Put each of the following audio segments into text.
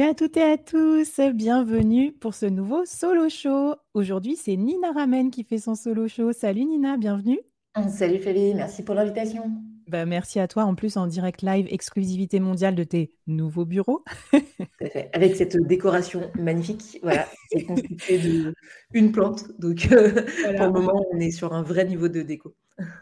Salut à toutes et à tous, bienvenue pour ce nouveau solo show. Aujourd'hui, c'est Nina Ramen qui fait son solo show. Salut Nina, bienvenue. Salut Fabie, merci pour l'invitation. Bah, merci à toi, en plus en direct live, exclusivité mondiale de tes nouveaux bureaux. Avec cette décoration magnifique, voilà, c'est constitué d'une plante. Donc euh, pour le moment, on est sur un vrai niveau de déco.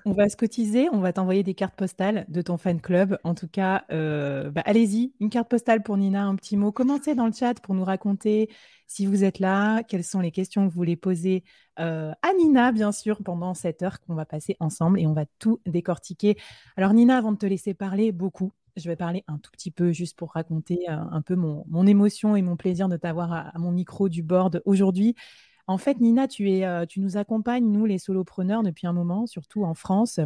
On va se cotiser, on va t'envoyer des cartes postales de ton fan club. En tout cas, euh, bah, allez-y, une carte postale pour Nina, un petit mot. Commencez dans le chat pour nous raconter si vous êtes là, quelles sont les questions que vous voulez poser euh, à Nina, bien sûr, pendant cette heure qu'on va passer ensemble et on va tout décortiquer. Alors Nina, avant de te laisser parler beaucoup, je vais parler un tout petit peu juste pour raconter euh, un peu mon, émotion et mon plaisir de t'avoir à, mon micro du board aujourd'hui. En fait, Nina, tu, es, euh, tu nous accompagnes, nous, les solopreneurs, depuis un moment, surtout en France,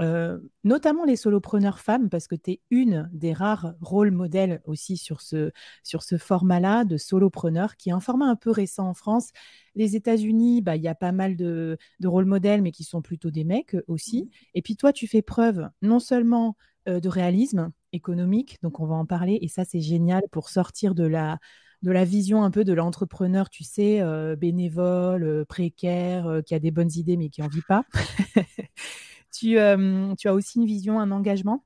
euh, notamment les solopreneurs femmes, parce que tu es une des rares rôles modèles aussi sur ce, sur ce format-là de solopreneur, qui est un format un peu récent en France. Les États-Unis, bah, il y a pas mal de, de rôles modèles, mais qui sont plutôt des mecs aussi. Mmh. Et puis toi, tu fais preuve non seulement euh, de réalisme économique, donc on va en parler, et ça, c'est génial pour sortir de la de la vision un peu de l'entrepreneur, tu sais, euh, bénévole, euh, précaire, euh, qui a des bonnes idées mais qui n'en vit pas. tu, tu, as aussi une vision, un engagement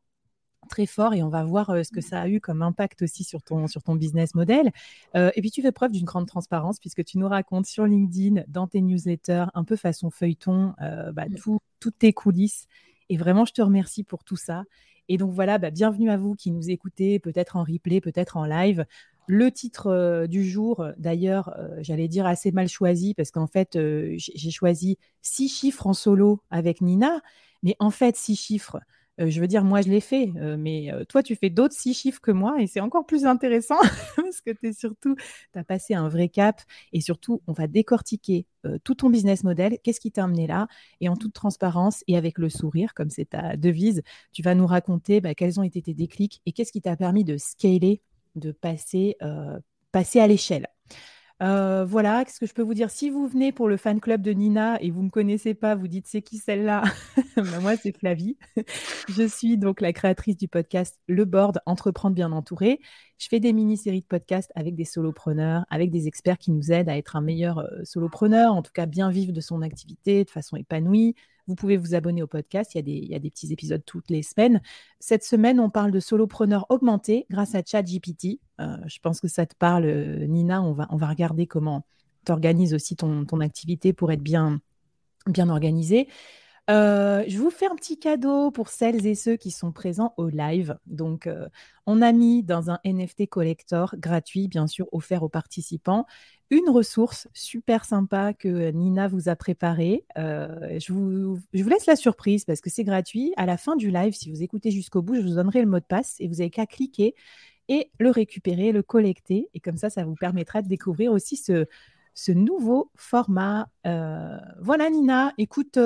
très fort et on va voir ce que ça a eu comme impact aussi sur ton, sur ton business model. et puis tu fais preuve d'une grande transparence puisque tu nous racontes sur LinkedIn, dans tes newsletters, un peu façon feuilleton, bah, mmh. toutes tes coulisses. Et vraiment, je te remercie pour tout ça. Et donc voilà, bah, bienvenue à vous qui nous écoutez, peut-être en replay, peut-être en live. Le titre du jour, d'ailleurs, j'allais dire assez mal choisi parce qu'en fait, j'ai choisi six chiffres en solo avec Nina, mais en fait, six chiffres. je veux dire, moi, je l'ai fait, mais toi, tu fais d'autres six chiffres que moi et c'est encore plus intéressant parce que tu surtout, tu as passé un vrai cap et surtout, on va décortiquer tout ton business model. Qu'est-ce qui t'a amené là? Et en toute transparence et avec le sourire, comme c'est ta devise, tu vas nous raconter bah, quels ont été tes déclics et qu'est-ce qui t'a permis de scaler de passer, euh, passer à l'échelle. Euh, voilà, qu'est-ce que je peux vous dire? Si vous venez pour le fan club de Nina et vous ne me connaissez pas, vous dites c'est qui celle-là? Ben, Moi, c'est Flavie. je suis donc la créatrice du podcast Le Board, Entreprendre bien entouré. Je fais des mini-séries de podcasts avec des solopreneurs, avec des experts qui nous aident à être un meilleur euh, solopreneur, en tout cas bien vivre de son activité de façon épanouie, vous pouvez vous abonner au podcast. Il y, a des, petits épisodes toutes les semaines. Cette semaine, on parle de solopreneur augmenté grâce à ChatGPT. Euh, je pense que ça te parle, euh, Nina. On va, regarder comment tu organises aussi ton, activité pour être bien, bien organisée. Euh, je vous fais un petit cadeau pour celles et ceux qui sont présents au live. Donc, euh, on a mis dans un NFT collector gratuit, bien sûr, offert aux participants, une ressource super sympa que Nina vous a préparée. Euh, je, vous, laisse la surprise parce que c'est gratuit. À la fin du live, si vous écoutez jusqu'au bout, je vous donnerai le mot de passe et vous avez qu'à cliquer et le récupérer, le collecter. Et comme ça, ça vous permettra de découvrir aussi ce nouveau format. voilà, Nina, écoute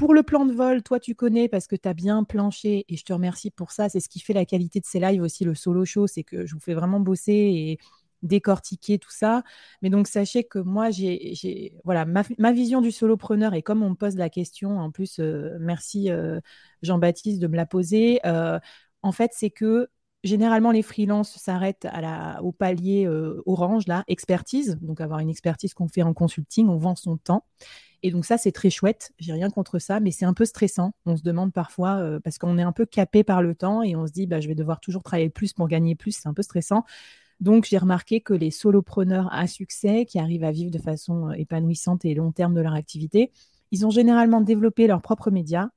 pour le plan de vol, toi, tu connais parce que tu as bien planché et je te remercie pour ça. C'est ce qui fait la qualité de ces lives aussi, le solo show, c'est que je vous fais vraiment bosser et décortiquer tout ça. Mais donc, sachez que moi, j'ai voilà ma, vision du solopreneur et comme on me pose la question, en plus, euh, merci euh, Jean-Baptiste de me la poser. Euh, en fait, c'est que généralement, les freelances s'arrêtent au palier orange, là, expertise. Donc, avoir une expertise qu'on fait en consulting, on vend son temps. Et donc, ça, c'est très chouette. J'ai rien contre ça, mais c'est un peu stressant. On se demande parfois, euh, parce qu'on est un peu capé par le temps et on se dit, bah, je vais devoir toujours travailler plus pour gagner plus. C'est un peu stressant. Donc, j'ai remarqué que les solopreneurs à succès, qui arrivent à vivre de façon euh, épanouissante et long terme de leur activité, ils ont généralement développé leurs propres médias,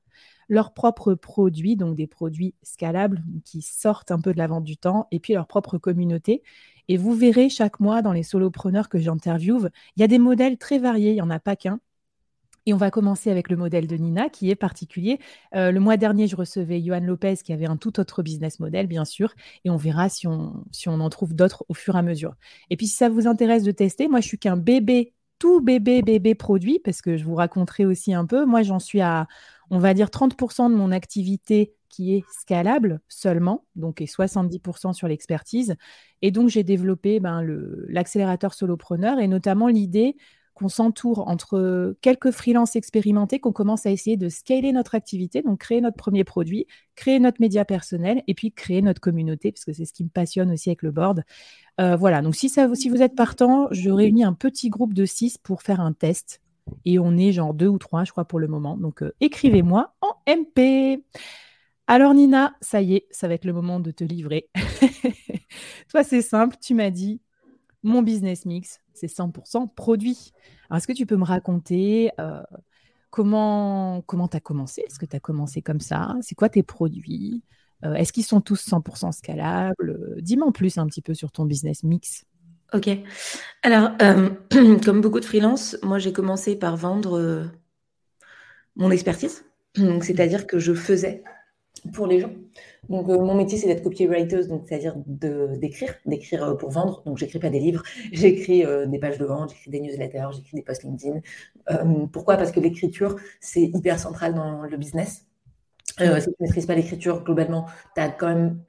leurs propres produits, donc des produits scalables qui sortent un peu de la vente du temps, et puis leur propre communauté. Et vous verrez chaque mois dans les solopreneurs que j'interviewe, il y a des modèles très variés, il n'y en a pas qu'un. Et on va commencer avec le modèle de Nina qui est particulier. Euh, le mois dernier, je recevais Johan Lopez qui avait un tout autre business model, bien sûr, et on verra si on, si on en trouve d'autres au fur et à mesure. Et puis, si ça vous intéresse de tester, moi, je suis qu'un bébé, tout bébé, bébé produit, parce que je vous raconterai aussi un peu. Moi, j'en suis à, on va dire, 30% de mon activité qui est scalable seulement, donc et 70% sur l'expertise. Et donc, j'ai développé ben, l'accélérateur solopreneur et notamment l'idée qu'on s'entoure entre quelques freelances expérimentés, qu'on commence à essayer de scaler notre activité, donc créer notre premier produit, créer notre média personnel et puis créer notre communauté, parce que c'est ce qui me passionne aussi avec le board. Euh, voilà, donc si, ça, si vous êtes partant, je réunis un petit groupe de six pour faire un test. Et on est genre deux ou trois, je crois, pour le moment. Donc euh, écrivez-moi en MP. Alors Nina, ça y est, ça va être le moment de te livrer. Toi, c'est simple, tu m'as dit, mon business mix, c'est 100% produit. Alors, est-ce que tu peux me raconter euh, comment comment tu as commencé? Est-ce que tu as commencé comme ça? C'est quoi tes produits? Euh, Est-ce qu'ils sont tous 100% scalables? Dis-moi en plus un petit peu sur ton business mix. Ok. Alors, euh, comme beaucoup de freelance, moi j'ai commencé par vendre mon expertise. C'est-à-dire que je faisais pour les gens. Donc, euh, mon métier, c'est d'être copywriter, c'est-à-dire d'écrire, d'écrire euh, pour vendre. Donc, j'écris pas des livres, j'écris euh, des pages de vente, j'écris des newsletters, j'écris des posts LinkedIn. pourquoi? Parce que l'écriture, c'est hyper central dans le business. si tu ne maîtrises pas l'écriture, globalement, tu as quand même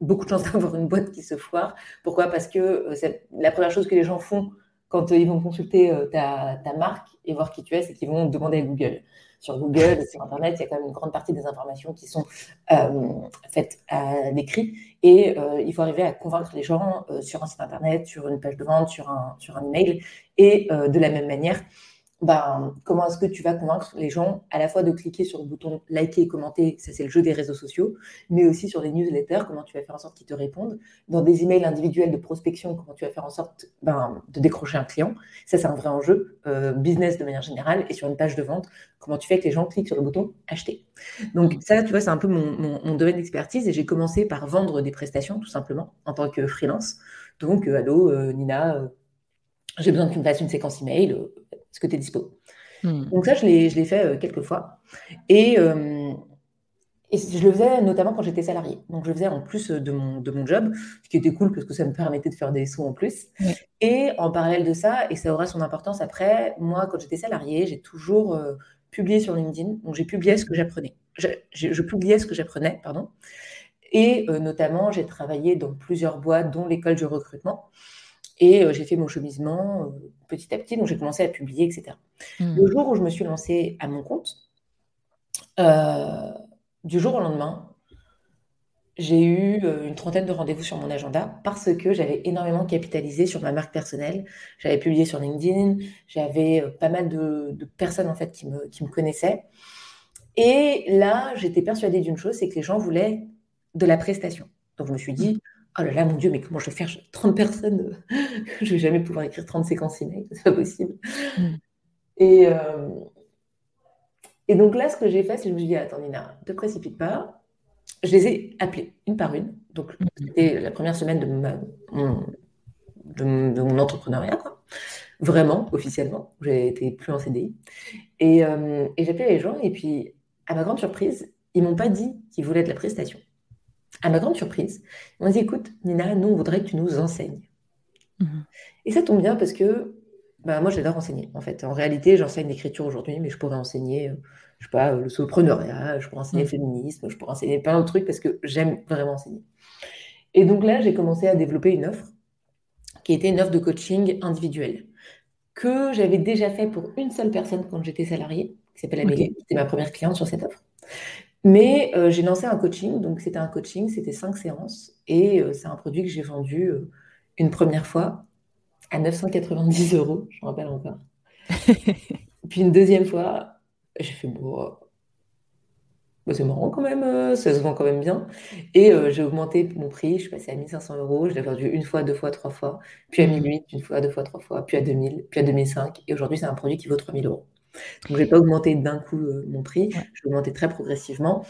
beaucoup de chances d'avoir une boîte qui se foire. Pourquoi? Parce que la première chose que les gens font quand ils vont consulter ta, marque et voir qui tu es, c'est qu'ils vont demander à Google sur Google, sur Internet, il y a quand même une grande partie des informations qui sont euh, faites à l'écrit. Et euh, il faut arriver à convaincre les gens euh, sur un site Internet, sur une page de vente, sur un, sur un email. Et de la même manière, ben, comment est-ce que tu vas convaincre les gens à la fois de cliquer sur le bouton liker et commenter, ça c'est le jeu des réseaux sociaux, mais aussi sur les newsletters, comment tu vas faire en sorte qu'ils te répondent, dans des emails individuels de prospection, comment tu vas faire en sorte ben, de décrocher un client, ça c'est un vrai enjeu, euh, business de manière générale, et sur une page de vente, comment tu fais que les gens cliquent sur le bouton acheter. Donc ça, tu vois, c'est un peu mon, domaine d'expertise, et j'ai commencé par vendre des prestations, tout simplement, en tant que freelance. Donc, euh, allô, euh, Nina, j'ai besoin que tu me fasses une séquence email est-ce que tu es dispo hmm. Donc ça, je l'ai fait euh, quelques fois. Et, euh, et, je le faisais notamment quand j'étais salarié. Donc je le faisais en plus de mon, de mon job, ce qui était cool parce que ça me permettait de faire des sous en plus. Et en parallèle de ça, et ça aura son importance après, moi, quand j'étais salarié, j'ai toujours euh, publié sur LinkedIn. Donc j'ai publié ce que j'apprenais. Je, je, publiais ce que j'apprenais, pardon. Et notamment, j'ai travaillé dans plusieurs boîtes, dont l'école du recrutement. Et euh, j'ai fait mon chemisement euh, petit à petit, donc j'ai commencé à publier, etc. Hmm. Le jour où je me suis lancée à mon compte, euh, du jour au lendemain, j'ai eu une trentaine de rendez-vous sur mon agenda parce que j'avais énormément capitalisé sur ma marque personnelle. J'avais publié sur LinkedIn, j'avais pas mal de, personnes en fait qui me, qui me connaissaient. Et là, j'étais persuadée d'une chose, c'est que les gens voulaient de la prestation. Donc je me suis dit, Oh là là, mon Dieu, mais comment je vais faire 30 personnes Je ne vais jamais pouvoir écrire 30 séquences email, c'est pas possible. Mm. Et, euh, et donc là, ce que j'ai fait, c'est que je me suis dit, attends Nina, ne te précipite pas. Je les ai appelées une par une. Donc mm. c'était la première semaine de, mon, de, mon entrepreneuriat, quoi. Vraiment, officiellement. J'ai été plus en CDI. Et, euh, et j'appelais les gens, et puis, à ma grande surprise, ils m'ont pas dit qu'ils voulaient de la prestation à ma grande surprise, on dit écoute, Nina, nous, on voudrait que tu nous enseignes. Mhm. Et ça tombe bien parce que bah, moi, j'adore enseigner. En fait, en réalité, j'enseigne l'écriture aujourd'hui, mais je pourrais enseigner, euh, je sais pas, le soloprenariat, je pourrais enseigner le féminisme, je pourrais enseigner plein d'autres trucs parce que j'aime vraiment enseigner. Et donc là, j'ai commencé à développer une offre qui était une offre de coaching individuel que j'avais déjà fait pour une seule personne quand j'étais salariée, qui s'appelle Amélie, qui était ma première cliente sur cette offre. Mais euh, j'ai lancé un coaching, donc c'était un coaching, c'était cinq séances, et c'est un produit que j'ai vendu une première fois à 990 euros, je me rappelle encore. Puis une deuxième fois, j'ai fait bon, bah, c'est marrant quand même, euh, ça se vend quand même bien. Et euh, j'ai augmenté mon prix, je suis passée à 1500 euros, je l'ai vendu une fois, deux fois, trois fois, puis à 1008, une fois, deux fois, trois fois, puis à 2000, puis à 2005, et aujourd'hui c'est un produit qui vaut 3000 euros. Donc je n'ai pas augmenté d'un coup euh, mon prix, je l'ai augmenté très progressivement,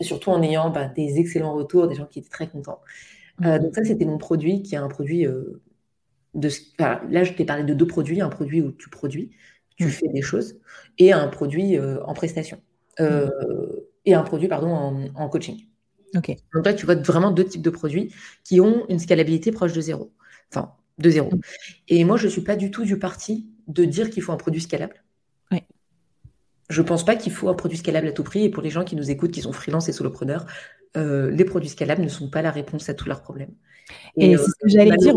surtout en ayant bah, des excellents retours, des gens qui étaient très contents. Mmh. donc ça c'était mon produit, qui est un produit de... là je t'ai parlé de deux produits, un produit où tu produis, tu mmh. fais des choses, et un produit en prestation. Euh, et un produit pardon, en, coaching. Donc là, tu vois vraiment deux types de produits qui ont une scalabilité proche de zéro. Enfin, de zéro. Mm. Et moi, je ne suis pas du tout du parti de dire qu'il faut un produit scalable. Oui. Je ne pense pas qu'il faut un produit scalable à tout prix. Et pour les gens qui nous écoutent, qui sont freelance et solopreneurs, euh, les produits scalables ne sont pas la réponse à tous leurs problèmes. Et, c'est ce que j'allais dire.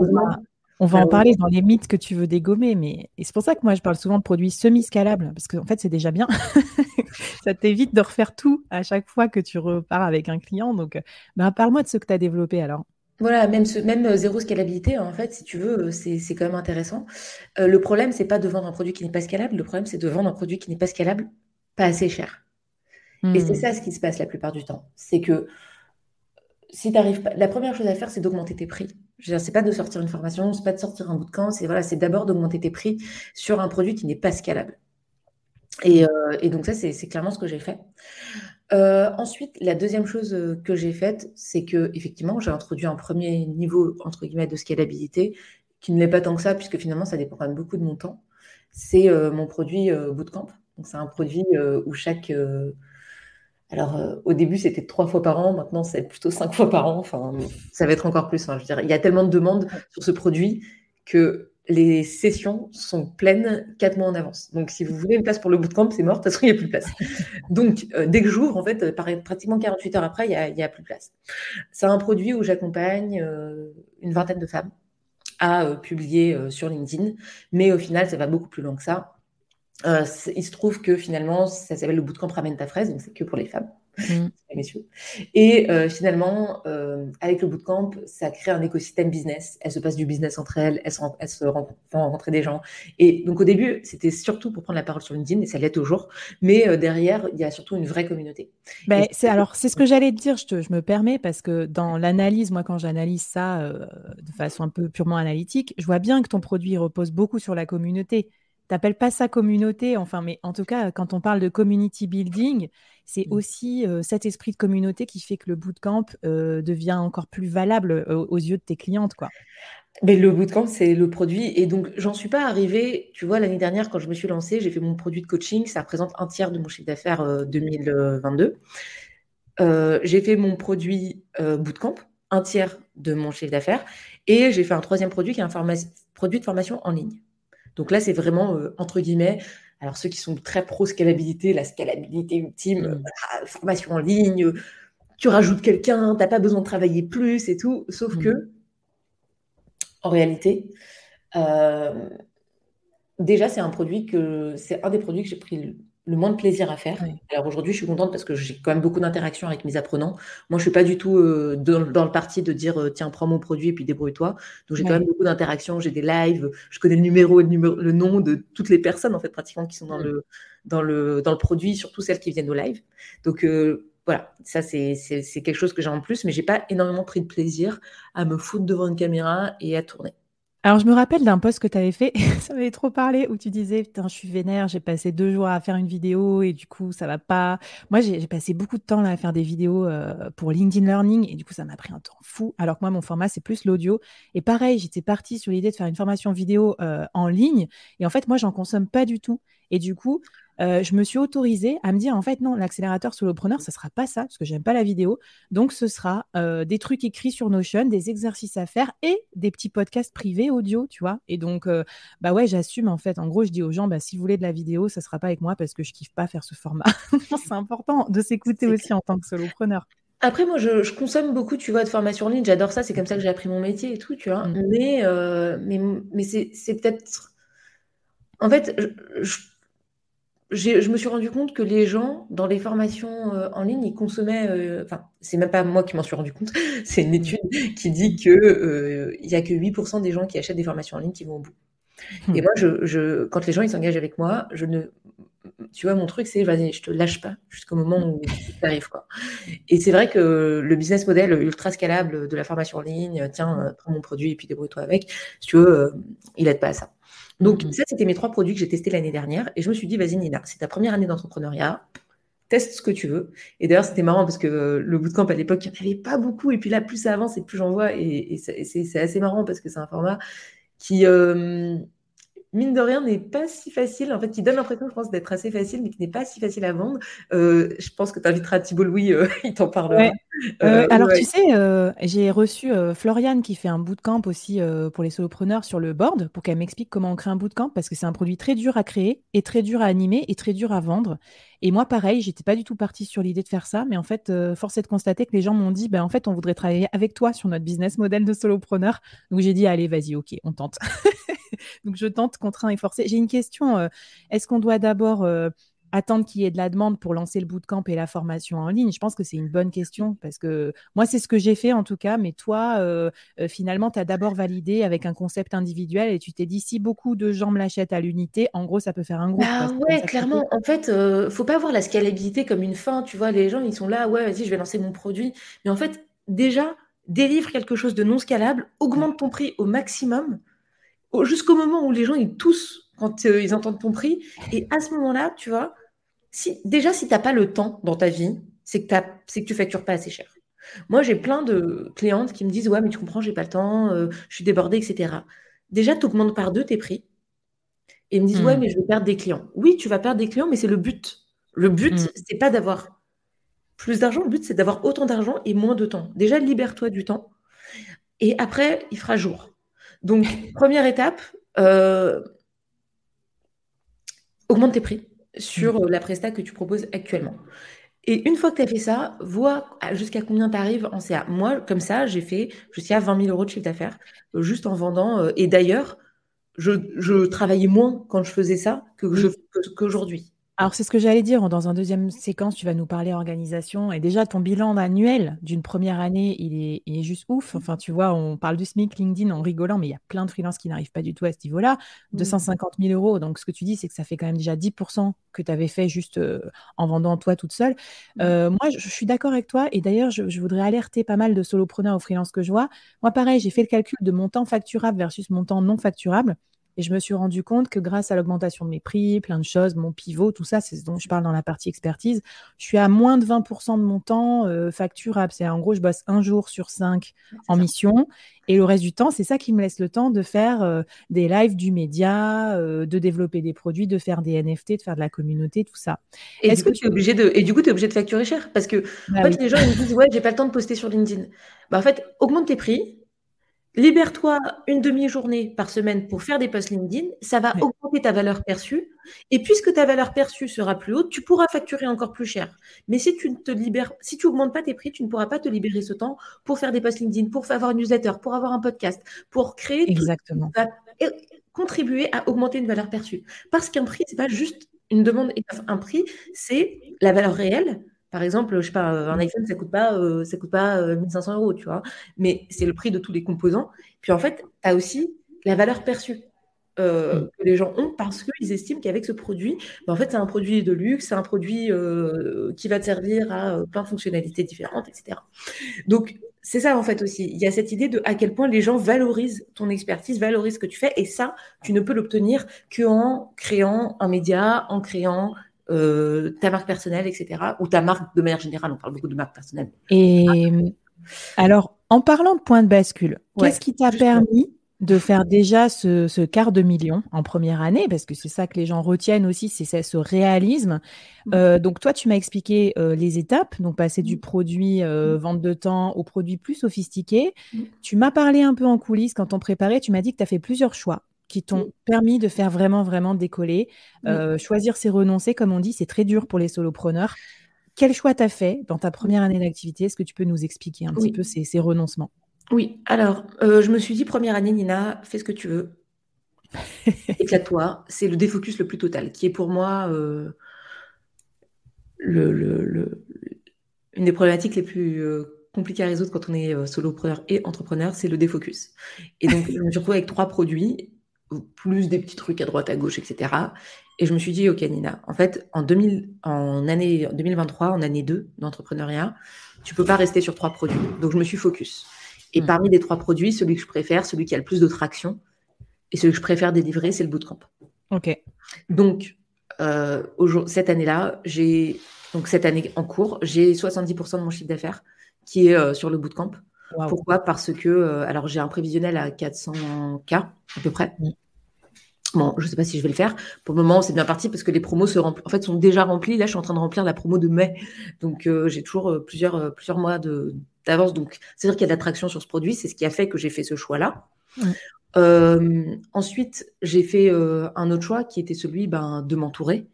On va en parler dans les mythes que tu veux dégommer, mais c'est pour ça que moi je parle souvent de produits semi-scalables, parce qu'en fait c'est déjà bien. ça t'évite de refaire tout à chaque fois que tu repars avec un client. Donc, ben, parle-moi de ce que tu as développé alors. Voilà, même, ce, même euh, zéro scalabilité, en fait, si tu veux, euh, c'est quand même intéressant. Euh, le problème, c'est pas de vendre un produit qui n'est pas scalable, le problème, c'est de vendre un produit qui n'est pas scalable, pas assez cher. Et c'est hmm. ça ce qui se passe la plupart du temps. C'est que si tu arrives pas, la première chose à faire, c'est d'augmenter tes prix. Je veux dire, c'est pas de sortir une formation, c'est pas de sortir un bout de camp, c'est voilà, c'est d'abord d'augmenter tes prix sur un produit qui n'est pas scalable. Et, euh, donc ça, c'est clairement ce que j'ai fait. Euh, ensuite, la deuxième chose euh, que j'ai faite, c'est que effectivement, j'ai introduit un premier niveau entre guillemets de scalabilité qui ne l'est pas tant que ça, puisque finalement, ça dépend quand même beaucoup de mon temps. C'est mon produit Bootcamp. Donc c'est un produit où chaque alors, euh, au début, c'était trois fois par an. Maintenant, c'est plutôt cinq fois par an. Enfin, ça va être encore plus. je veux il y a tellement de demandes sur ce produit que les sessions sont pleines quatre mois en avance. Donc, si vous voulez une place pour le bootcamp, c'est mort. De toute façon, il n'y a plus de place. Donc, euh, dès que j'ouvre, en fait, pratiquement 48 heures après, il n'y a, plus de place. C'est un produit où j'accompagne euh, une vingtaine de femmes à publier sur LinkedIn. Mais au final, ça va beaucoup plus loin que ça. Euh, il se trouve que finalement, ça s'appelle le bootcamp Ramène ta fraise, donc c'est que pour les femmes, mmh. messieurs. Et euh, finalement, euh, avec le bootcamp, ça crée un écosystème business. Elles se passent du business entre elles, elles se, elles se font rencontrer des gens. Et donc au début, c'était surtout pour prendre la parole sur LinkedIn, et ça l'est toujours. Mais derrière, il y a surtout une vraie communauté. Ben, c'est alors c'est ce que j'allais te dire. Je, te, je, me permets parce que dans l'analyse, moi, quand j'analyse ça de façon un peu purement analytique, je vois bien que ton produit repose beaucoup sur la communauté t'appelles pas ça communauté, enfin, mais en tout cas, quand on parle de community building, c'est mmh. aussi euh, cet esprit de communauté qui fait que le bootcamp euh, devient encore plus valable euh, aux yeux de tes clientes, quoi. Mais le bootcamp, c'est le produit. Et donc, j'en suis pas arrivée. Tu vois, l'année dernière, quand je me suis lancée, j'ai fait mon produit de coaching. Ça représente un tiers de mon chiffre d'affaires 2022. j'ai fait mon produit bootcamp, un tiers de mon chiffre d'affaires. Et j'ai fait un troisième produit qui est un produit de formation en ligne. Donc là, c'est vraiment, euh, entre guillemets, alors ceux qui sont très pro-scalabilité, la scalabilité ultime, mmh. euh, formation en ligne, tu rajoutes quelqu'un, tu n'as pas besoin de travailler plus et tout. Sauf mmh. que, en réalité, euh, déjà, c'est un produit que c'est un des produits que j'ai pris le moins de plaisir à faire. Alors aujourd'hui, je suis contente parce que j'ai quand même beaucoup d'interactions avec mes apprenants. Moi, je suis pas du tout euh, dans, le parti de dire euh, tiens, prends mon produit et puis débrouille-toi. Donc j'ai quand même beaucoup d'interactions, j'ai des lives, je connais le numéro et le, numéro, le, nom de toutes les personnes en fait pratiquement qui sont dans le dans le dans le produit, surtout celles qui viennent au live. Donc euh, voilà, ça c'est quelque chose que j'ai en plus, mais j'ai pas énormément pris de plaisir à me foutre devant une caméra et à tourner. Alors, je me rappelle d'un post que tu avais fait, ça m'avait trop parlé, où tu disais, putain, je suis vénère, j'ai passé deux jours à faire une vidéo et du coup, ça va pas. Moi, j'ai passé beaucoup de temps à faire des vidéos euh, pour LinkedIn Learning et du coup, ça m'a pris un temps fou. Alors que moi, mon format, c'est plus l'audio. Et pareil, j'étais partie sur l'idée de faire une formation vidéo euh, en ligne. Et en fait, moi, j'en consomme pas du tout. Et du coup, euh, je me suis autorisée à me dire en fait non, l'accélérateur solopreneur, ce sera pas ça parce que j'aime pas la vidéo. Donc ce sera euh, des trucs écrits sur Notion, des exercices à faire et des petits podcasts privés audio, tu vois. Et donc euh, bah ouais, j'assume en fait. En gros, je dis aux gens bah si vous voulez de la vidéo, ça sera pas avec moi parce que je kiffe pas faire ce format. c'est important de s'écouter aussi en tant que solopreneur. Après, moi, je, consomme beaucoup, tu vois, de formations en ligne. J'adore ça. C'est comme ça que j'ai appris mon métier et tout, tu vois. Mmh. Mais, mais, mais c'est peut-être. En fait, je je me suis rendu compte que les gens, dans les formations euh, en ligne, ils consommaient. Euh, enfin, c'est même pas moi qui m'en suis rendu compte. c'est une étude qui dit que euh, il y a que 8% des gens qui achètent des formations en ligne qui vont au bout. Hmm. Et moi, je, je, quand les gens ils s'engagent avec moi, je ne, tu vois, mon truc c'est vas-y, je te lâche pas jusqu'au moment où tu arrives quoi. Et c'est vrai que le business model ultra scalable de la formation en ligne, tiens, prends mon produit et puis débrouille-toi avec, si tu veux, il aide pas à ça. Donc, mmh ça, c'était mes trois produits que j'ai testés l'année dernière. Et je me suis dit, vas-y, Nina, c'est ta première année d'entrepreneuriat. Teste ce que tu veux. Et d'ailleurs, c'était marrant parce que euh, le bootcamp à l'époque, il n'y en avait pas beaucoup. Et puis là, plus ça avance et plus j'en vois. Et, c'est assez marrant parce que c'est un format qui, euh, mine de rien, n'est pas si facile. En fait, qui donne l'impression, je pense, d'être assez facile, mais qui n'est pas si facile à vendre. Euh, je pense que tu inviteras Thibault Louis, euh, il t'en parlera. Euh, alors, tu sais, j'ai reçu Floriane qui fait un bootcamp aussi pour les solopreneurs sur le board pour qu'elle m'explique comment on crée un bootcamp parce que c'est un produit très dur à créer et très dur à animer et très dur à vendre. Et moi, pareil, j'étais pas du tout partie sur l'idée de faire ça, mais en fait, force est de constater que les gens m'ont dit, ben, en fait, on voudrait travailler avec toi sur notre business model de solopreneur. Donc, j'ai dit, allez, vas-y, ok, on tente. Donc, je tente, contraint et forcé. J'ai une question. Euh, est-ce qu'on doit d'abord euh, attendre qu'il y ait de la demande pour lancer le bootcamp et la formation en ligne? Je pense que c'est une bonne question parce que moi, c'est ce que j'ai fait en tout cas. Mais toi, euh, finalement, tu as d'abord validé avec un concept individuel et tu t'es dit si beaucoup de gens me l'achètent à l'unité, en gros, ça peut faire un groupe. Ah ouais, clairement. En fait, faut pas voir la scalabilité comme une fin. Tu vois, les gens, ils sont là, ouais, vas-y, je vais lancer mon produit. Mais en fait, déjà, délivre quelque chose de non scalable, augmente ton prix au maximum jusqu'au moment où les gens ils toussent quand euh, ils entendent ton prix. Et à ce moment-là, tu vois, si, déjà, si tu n'as pas le temps dans ta vie, c'est que, que tu factures pas assez cher. Moi, j'ai plein de clientes qui me disent Ouais, mais tu comprends, j'ai pas le temps, euh, je suis débordée, etc. Déjà, tu augmentes par deux tes prix et ils me disent Ouais, hmm. mais je vais perdre des clients. Oui, tu vas perdre des clients, mais c'est le but. Le but, hmm. c'est pas d'avoir plus d'argent, le but, c'est d'avoir autant d'argent et moins de temps. Déjà, libère-toi du temps. Et après, il fera jour. Donc, première étape, euh, augmente tes prix sur mm. la presta que tu proposes actuellement. Et une fois que tu as fait ça, vois jusqu'à combien tu arrives en CA. Moi, comme ça, j'ai fait jusqu'à 20 000 euros de chiffre d'affaires euh, juste en vendant. Euh, et d'ailleurs, je, travaillais moins quand je faisais ça que qu'aujourd'hui. Alors, c'est ce que j'allais dire. Dans un deuxième séquence, tu vas nous parler organisation. Et déjà, ton bilan annuel d'une première année, il est, juste ouf. Enfin, tu vois, on parle du SMIC LinkedIn en rigolant, mais il y a plein de freelances qui n'arrivent pas du tout à ce niveau-là. 250 000 euros. Donc, ce que tu dis, c'est que ça fait quand même déjà 10% que tu avais fait juste euh, en vendant toi toute seule. Euh, moi, je, suis d'accord avec toi. Et d'ailleurs, je, je, voudrais alerter pas mal de solopreneurs aux freelances que je vois. Moi, pareil, j'ai fait le calcul de mon temps facturable versus mon temps non facturable. Et je me suis rendu compte que grâce à l'augmentation de mes prix, plein de choses, mon pivot, tout ça, c'est ce dont je parle dans la partie expertise, je suis à moins de 20% de mon temps euh, facturable. C'est en gros, je bosse un jour sur cinq en mission. Et le reste du temps, c'est ça qui me laisse le temps de faire euh, des lives du média, euh, de développer des produits, de faire des NFT, de faire de la communauté, tout ça. Et du, coup, tu es obligé de, et du coup, tu es obligé de facturer cher? Parce que bah en fait, les gens ils me disent Ouais, j'ai pas le temps de poster sur LinkedIn. Bah, en fait, augmente tes prix, Libère-toi une demi-journée par semaine pour faire des posts LinkedIn, ça va augmenter ta valeur perçue. Et puisque ta valeur perçue sera plus haute, tu pourras facturer encore plus cher. Mais si tu ne te libères, si tu augmentes pas tes prix, tu ne pourras pas te libérer ce temps pour faire des posts LinkedIn, pour avoir une newsletter, pour avoir un podcast, pour créer. Exactement. et contribuer à augmenter une valeur perçue. Parce qu'un prix, c'est pas juste une demande. Un prix, c'est la valeur réelle par exemple, je sais pas, euh, un iPhone, ça coûte pas, euh, ça coûte pas 1500 euh, euros, tu vois. Mais c'est le prix de tous les composants. Puis en fait, tu as aussi la valeur perçue. Mm. que les gens ont parce qu'ils estiment qu'avec ce produit, bah, en fait, c'est un produit de luxe, c'est un produit qui va te servir à plein de fonctionnalités différentes, etc. Donc, c'est ça en fait aussi. Il y a cette idée de à quel point les gens valorisent ton expertise, valorisent ce que tu fais, et ça, tu ne peux l'obtenir qu'en créant un média, en créant euh, ta marque personnelle, etc. Ou ta marque de manière générale. On parle beaucoup de marque personnelle. Et alors, en parlant de point de bascule, qu'est-ce qui t'a permis de faire déjà ce, quart de million en première année, parce que c'est ça que les gens retiennent aussi, c'est ce réalisme. Mmh. Euh, donc toi, tu m'as expliqué euh, les étapes, donc passer du mmh. produit mmh. vente de temps au produit plus sophistiqué. Tu m'as parlé un peu en coulisses quand on préparait, tu m'as dit que tu as fait plusieurs choix qui t'ont permis de faire vraiment, vraiment décoller. Euh, choisir, c'est renoncer, comme on dit, c'est très dur pour les solopreneurs. Quel choix tu as fait dans ta première année d'activité? Est-ce que tu peux nous expliquer un petit peu ces, renoncements? Oui, alors, euh, je me suis dit, première année, Nina, fais ce que tu veux. éclate-toi, c'est le défocus le plus total, qui est pour moi euh, le, une des problématiques les plus compliquées à résoudre quand on est solopreneur et entrepreneur, c'est le défocus. Et donc, je me suis retrouvée avec trois produits, plus des petits trucs à droite, à gauche, etc. Et je me suis dit, OK, Nina, en fait, en, 2000, en année 2023, en année 2 d'entrepreneuriat, tu peux pas rester sur trois produits. Donc, je me suis focus. Et mm. parmi les trois produits, celui que je préfère, celui qui a le plus de traction, et celui que je préfère délivrer, c'est le bootcamp. OK. Donc, euh, cette année-là, j'ai donc cette année en cours, j'ai 70% de mon chiffre d'affaires qui est euh, sur le bootcamp. Pourquoi? Parce que, euh, alors j'ai un prévisionnel à 400K à peu près. Mm. Bon, je ne sais pas si je vais le faire. Pour le moment, c'est bien parti parce que les promos se en fait, sont déjà remplis. Là, je suis en train de remplir la promo de mai. Donc, euh, j'ai toujours euh, plusieurs, euh, plusieurs mois d'avance. Donc, c'est-à-dire qu'il y a de l'attraction sur ce produit. C'est ce qui a fait que j'ai fait ce choix-là. Ensuite, j'ai fait un autre choix qui était celui ben, de m'entourer.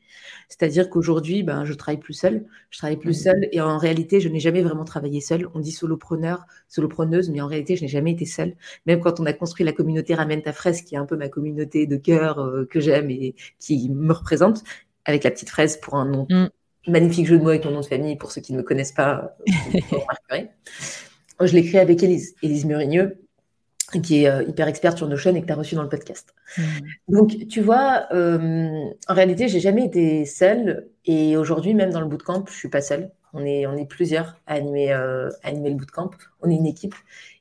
C'est-à-dire qu'aujourd'hui, ben, je travaille plus seule. Je travaille plus seule et en réalité, je n'ai jamais vraiment travaillé seule. On dit solopreneur, solopreneuse, mais en réalité, je n'ai jamais été seule. Même quand on a construit la communauté Ramène ta fraise, qui est un peu ma communauté de cœur euh, que j'aime et qui me représente, avec la petite fraise pour un nom. Mm. Magnifique jeu de mots avec mon nom de famille, pour ceux qui ne me connaissent pas, euh, Je l'ai créé avec Élise, Élise Murigneux, qui est euh, hyper experte sur Notion et que tu as reçu dans le podcast. Mmh. Donc, tu vois, euh, en réalité, j'ai jamais été seule. Et aujourd'hui, même dans le bootcamp, je suis pas seule. On est, on est plusieurs à animer, euh, animer le bootcamp. On est une équipe.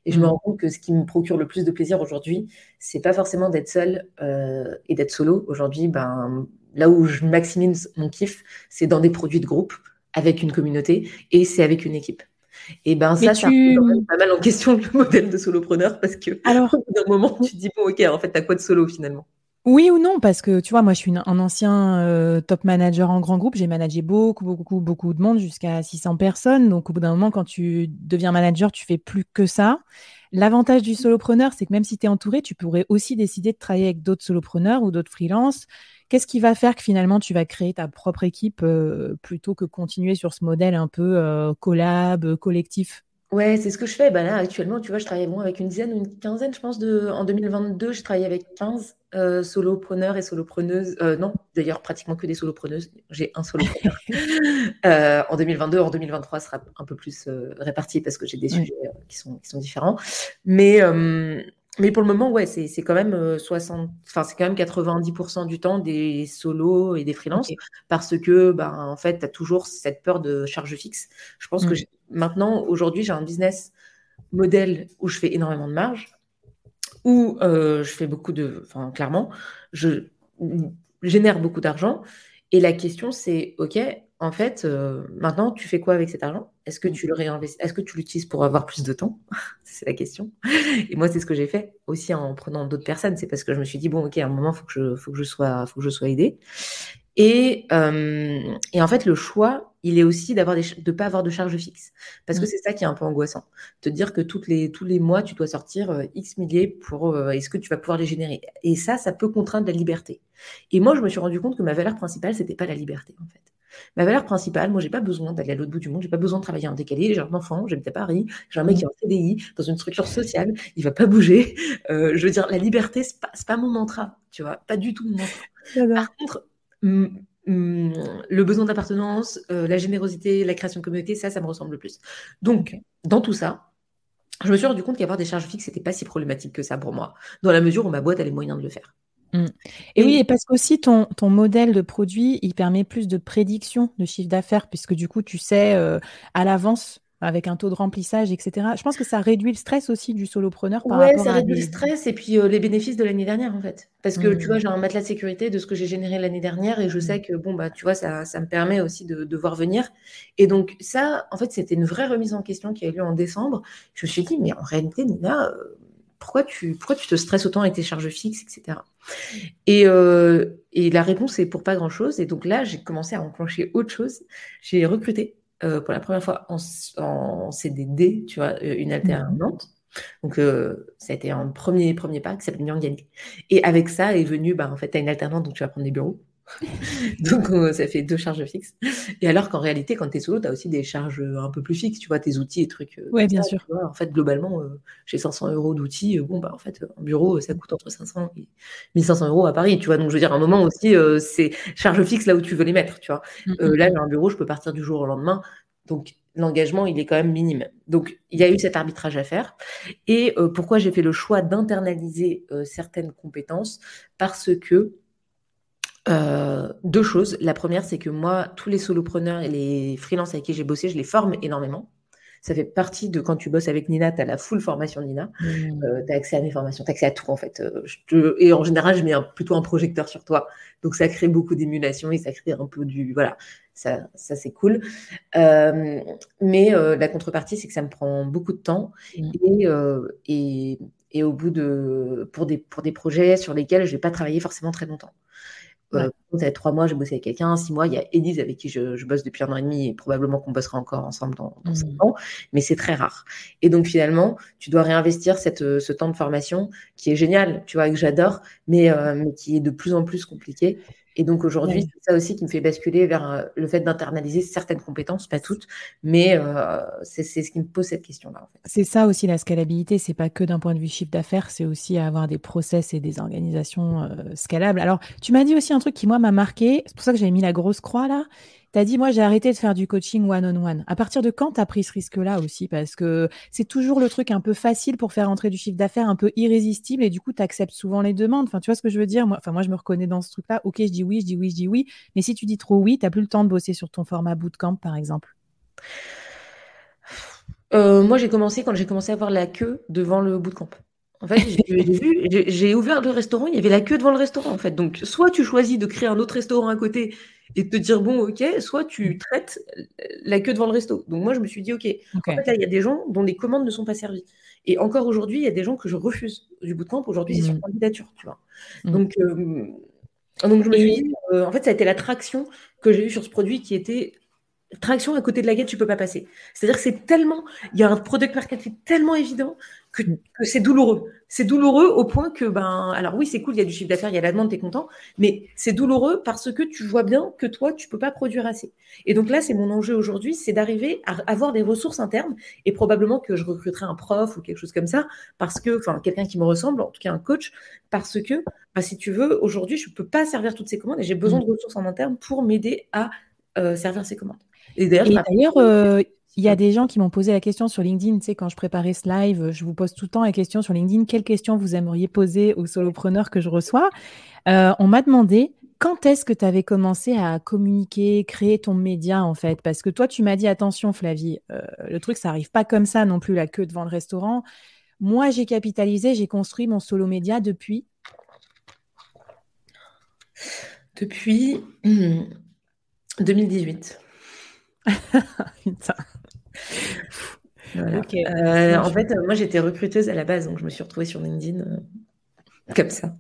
Et je me mmh. rends compte que ce qui me procure le plus de plaisir aujourd'hui, c'est pas forcément d'être seule et d'être solo. Aujourd'hui, ben, là où je maximise mon kiff, c'est dans des produits de groupe, avec une communauté, et c'est avec une équipe. Et ben ça, ça remet pas mal en question le modèle de solopreneur parce que Alors, d'un moment, tu te dis bon, ok, en fait, t'as quoi de solo finalement? Oui ou non, parce que tu vois, moi je suis un ancien euh, top manager en grand groupe. J'ai managé beaucoup, beaucoup, beaucoup de monde jusqu'à 600 personnes. Donc au bout d'un moment, quand tu deviens manager, tu fais plus que ça. L'avantage du solopreneur, c'est que même si tu es entouré, tu pourrais aussi décider de travailler avec d'autres solopreneurs ou d'autres freelances Qu'est-ce qui va faire que finalement tu vas créer ta propre équipe euh, plutôt que continuer sur ce modèle un peu euh, collab, euh, collectif? Ouais, c'est ce que je fais. Bah là, actuellement, tu vois, je travaille bon, avec une dizaine ou une quinzaine, je pense. De... En 2022, je travaille avec 15 solopreneurs et solopreneuses. non, d'ailleurs, pratiquement que des solopreneuses. J'ai un solopreneur. en 2022, en 2023, ce sera un peu plus réparti parce que j'ai des sujets qui, sont, qui sont différents. Mais mais pour le moment, ouais, c'est quand même 60, enfin c'est quand même 90% du temps des solos et des freelances parce que, ben, en fait, tu as toujours cette peur de charge fixe. Je pense que mmh. maintenant, aujourd'hui, j'ai un business modèle où je fais énormément de marge, où je fais beaucoup de, enfin, clairement, je génère beaucoup d'argent. Et la question, c'est, OK, en fait, euh, maintenant, tu fais quoi avec cet argent? Est-ce que tu le réinvestis Est-ce que tu l'utilises pour avoir plus de temps? C'est la question. Et moi, c'est ce que j'ai fait aussi en prenant d'autres personnes. C'est parce que je me suis dit bon, ok, à un moment, faut que je, faut que je sois, faut que je sois aidée. Et, euh, et en fait, le choix, il est aussi d'avoir des, de pas avoir de charge fixe, parce que mmh. c'est ça qui est un peu angoissant. Te dire que toutes les, tous les mois, tu dois sortir euh, X milliers pour est-ce que tu vas pouvoir les générer? Et ça, ça peut contraindre la liberté. Et moi, je me suis rendu compte que ma valeur principale, c'était pas la liberté, en fait. Ma valeur principale, moi, j'ai pas besoin d'aller à l'autre bout du monde, j'ai pas besoin de travailler en décalé. J'ai un enfant, j'habite à Paris, j'ai un mec qui est en CDI, dans une structure sociale, il va pas bouger. Euh, je veux dire, la liberté, c'est pas, pas mon mantra, tu vois, pas du tout mon mantra. Par contre, le besoin d'appartenance, euh, la générosité, la création de communauté, ça, ça me ressemble le plus. Donc, dans tout ça, je me suis rendu compte qu'avoir des charges fixes, c'était pas si problématique que ça pour moi, dans la mesure où ma boîte a les moyens de le faire. Mmh. Et, oui, et parce qu'aussi ton, ton modèle de produit, il permet plus de prédiction de chiffre d'affaires, puisque du coup, tu sais euh, à l'avance avec un taux de remplissage, etc. Je pense que ça réduit le stress aussi du solopreneur par ouais, ça réduit le stress et puis euh, les bénéfices de l'année dernière, en fait. Parce que, tu vois, mmh. j'ai un matelas de sécurité de ce que j'ai généré l'année dernière et je sais mmh. que, bon, bah, tu vois, ça, ça me permet aussi de, de, voir venir. Et donc, ça, en fait, c'était une vraie remise en question qui a eu lieu en décembre. Je me suis dit, mais en réalité, Nina, euh, pourquoi tu, te stresses autant avec tes charges fixes, etc. Et, euh, et la réponse est pour pas grand-chose. Et donc là, j'ai commencé à enclencher autre chose. J'ai recruté euh, pour la première fois en, CDD, tu vois, euh, une alternante. Donc, ça a été un premier, premier pas qui s'appelle Nyangani. Et avec ça est venu, bah, en fait, tu as une alternante, donc tu vas prendre des bureaux. Donc, euh, ça fait deux charges fixes. Et alors qu'en réalité, quand tu es solo, tu as aussi des charges euh, un peu plus fixes, tu vois, tes outils et trucs. Euh, oui, bien sûr. en fait, globalement, j'ai 500 euros d'outils. bon, bah, en fait, un bureau, ça coûte entre 500 et 1500 euros à Paris, tu vois. Donc, je veux dire, à un moment aussi, c'est charges fixes là où tu veux les mettre, tu vois. Mm, mm, là, j'ai un bureau, je peux partir du jour au lendemain. Donc, l'engagement, il est quand même minime. Donc, il y a eu cet arbitrage à faire. Et pourquoi j'ai fait le choix d'internaliser certaines compétences? Parce que euh, deux choses. La première, c'est que moi, tous les solopreneurs et les freelances avec qui j'ai bossé, je les forme énormément. Ça fait partie de quand tu bosses avec Nina, tu as la full formation Nina. Mmh. Euh, tu as accès à mes formations, tu as accès à tout en fait. Euh, et en général, je mets plutôt un projecteur sur toi. Donc ça crée beaucoup d'émulation et ça crée un peu du. Voilà, ça, ça c'est cool. mais la contrepartie, c'est que ça me prend beaucoup de temps. Mmh. Et, et, et, au bout de. Pour des, pour des projets sur lesquels je vais pas travailler forcément très longtemps. Euh, ça fait trois mois, j'ai bossé avec quelqu'un. Six mois, il y a Elise avec qui je, bosse depuis un an et demi et probablement qu'on bossera encore ensemble dans, dans cinq mmh. ans, mais c'est très rare. Et donc finalement, tu dois réinvestir cette, euh, ce temps de formation qui est génial, tu vois, que j'adore, mais, euh, mais qui est de plus en plus compliqué. Et donc aujourd'hui, c'est ça aussi qui me fait basculer vers euh, le fait d'internaliser certaines compétences, pas toutes, mais euh, c'est ce qui me pose cette question-là. C'est ça aussi la scalabilité, c'est pas que d'un point de vue chiffre d'affaires, c'est aussi avoir des process et des organisations euh, scalables. Alors, tu m'as dit aussi un truc qui moi m'a marqué, c'est pour ça que j'avais mis la grosse croix là, tu as dit, moi, j'ai arrêté de faire du coaching one-on-one. À partir de quand tu as pris ce risque-là aussi? Parce que c'est toujours le truc un peu facile pour faire entrer du chiffre d'affaires, un peu irrésistible, et du coup, tu acceptes souvent les demandes. Enfin, tu vois ce que je veux dire? Moi, enfin, moi, je me reconnais dans ce truc-là. Ok, je dis oui, je dis oui, je dis oui. Mais si tu dis trop oui, tu plus le temps de bosser sur ton format bootcamp, par exemple. Euh, moi, j'ai commencé quand j'ai commencé à avoir la queue devant le bootcamp. En fait, j'ai ouvert le restaurant, il y avait la queue devant le restaurant, en fait. Donc, soit tu choisis de créer un autre restaurant à côté et te dire bon ok soit tu mmh. traites la queue devant le resto donc moi je me suis dit ok, en fait là il y a des gens dont les commandes ne sont pas servies et encore aujourd'hui il y a des gens que je refuse du bout de camp aujourd'hui c'est sur mmh. candidature tu vois mmh. donc euh, donc je me suis dit euh, en fait ça a été la traction que j'ai eue sur ce produit qui était traction à côté de laquelle tu peux pas passer. C'est-à-dire que c'est tellement, il y a un product market tellement évident que, c'est douloureux. C'est douloureux au point que, ben, alors oui, c'est cool, il y a du chiffre d'affaires, il y a la demande, tu es content, mais c'est douloureux parce que tu vois bien que toi, tu peux pas produire assez. Et donc là, c'est mon enjeu aujourd'hui, c'est d'arriver à avoir des ressources internes et probablement que je recruterai un prof ou quelque chose comme ça parce que, enfin, quelqu'un qui me ressemble, en tout cas un coach, parce que, ben, si tu veux, aujourd'hui, je peux pas servir toutes ces commandes et j'ai besoin mmh. de ressources en interne pour m'aider à euh, servir ces commandes. Et d'ailleurs, euh, il y a des gens qui m'ont posé la question sur LinkedIn. Tu sais, quand je préparais ce live, je vous pose tout le temps la question sur LinkedIn. Quelles questions vous aimeriez poser aux solopreneurs que je reçois? Euh, On m'a demandé quand est-ce que tu avais commencé à communiquer, créer ton média en fait? Parce que toi, tu m'as dit attention, Flavie, euh, le truc, ça n'arrive pas comme ça non plus, la queue devant le restaurant. Moi, j'ai capitalisé, j'ai construit mon solo média depuis? Depuis 2018. Euh, en fait, moi j'étais recruteuse à la base, donc je me suis retrouvée sur LinkedIn euh, comme ça.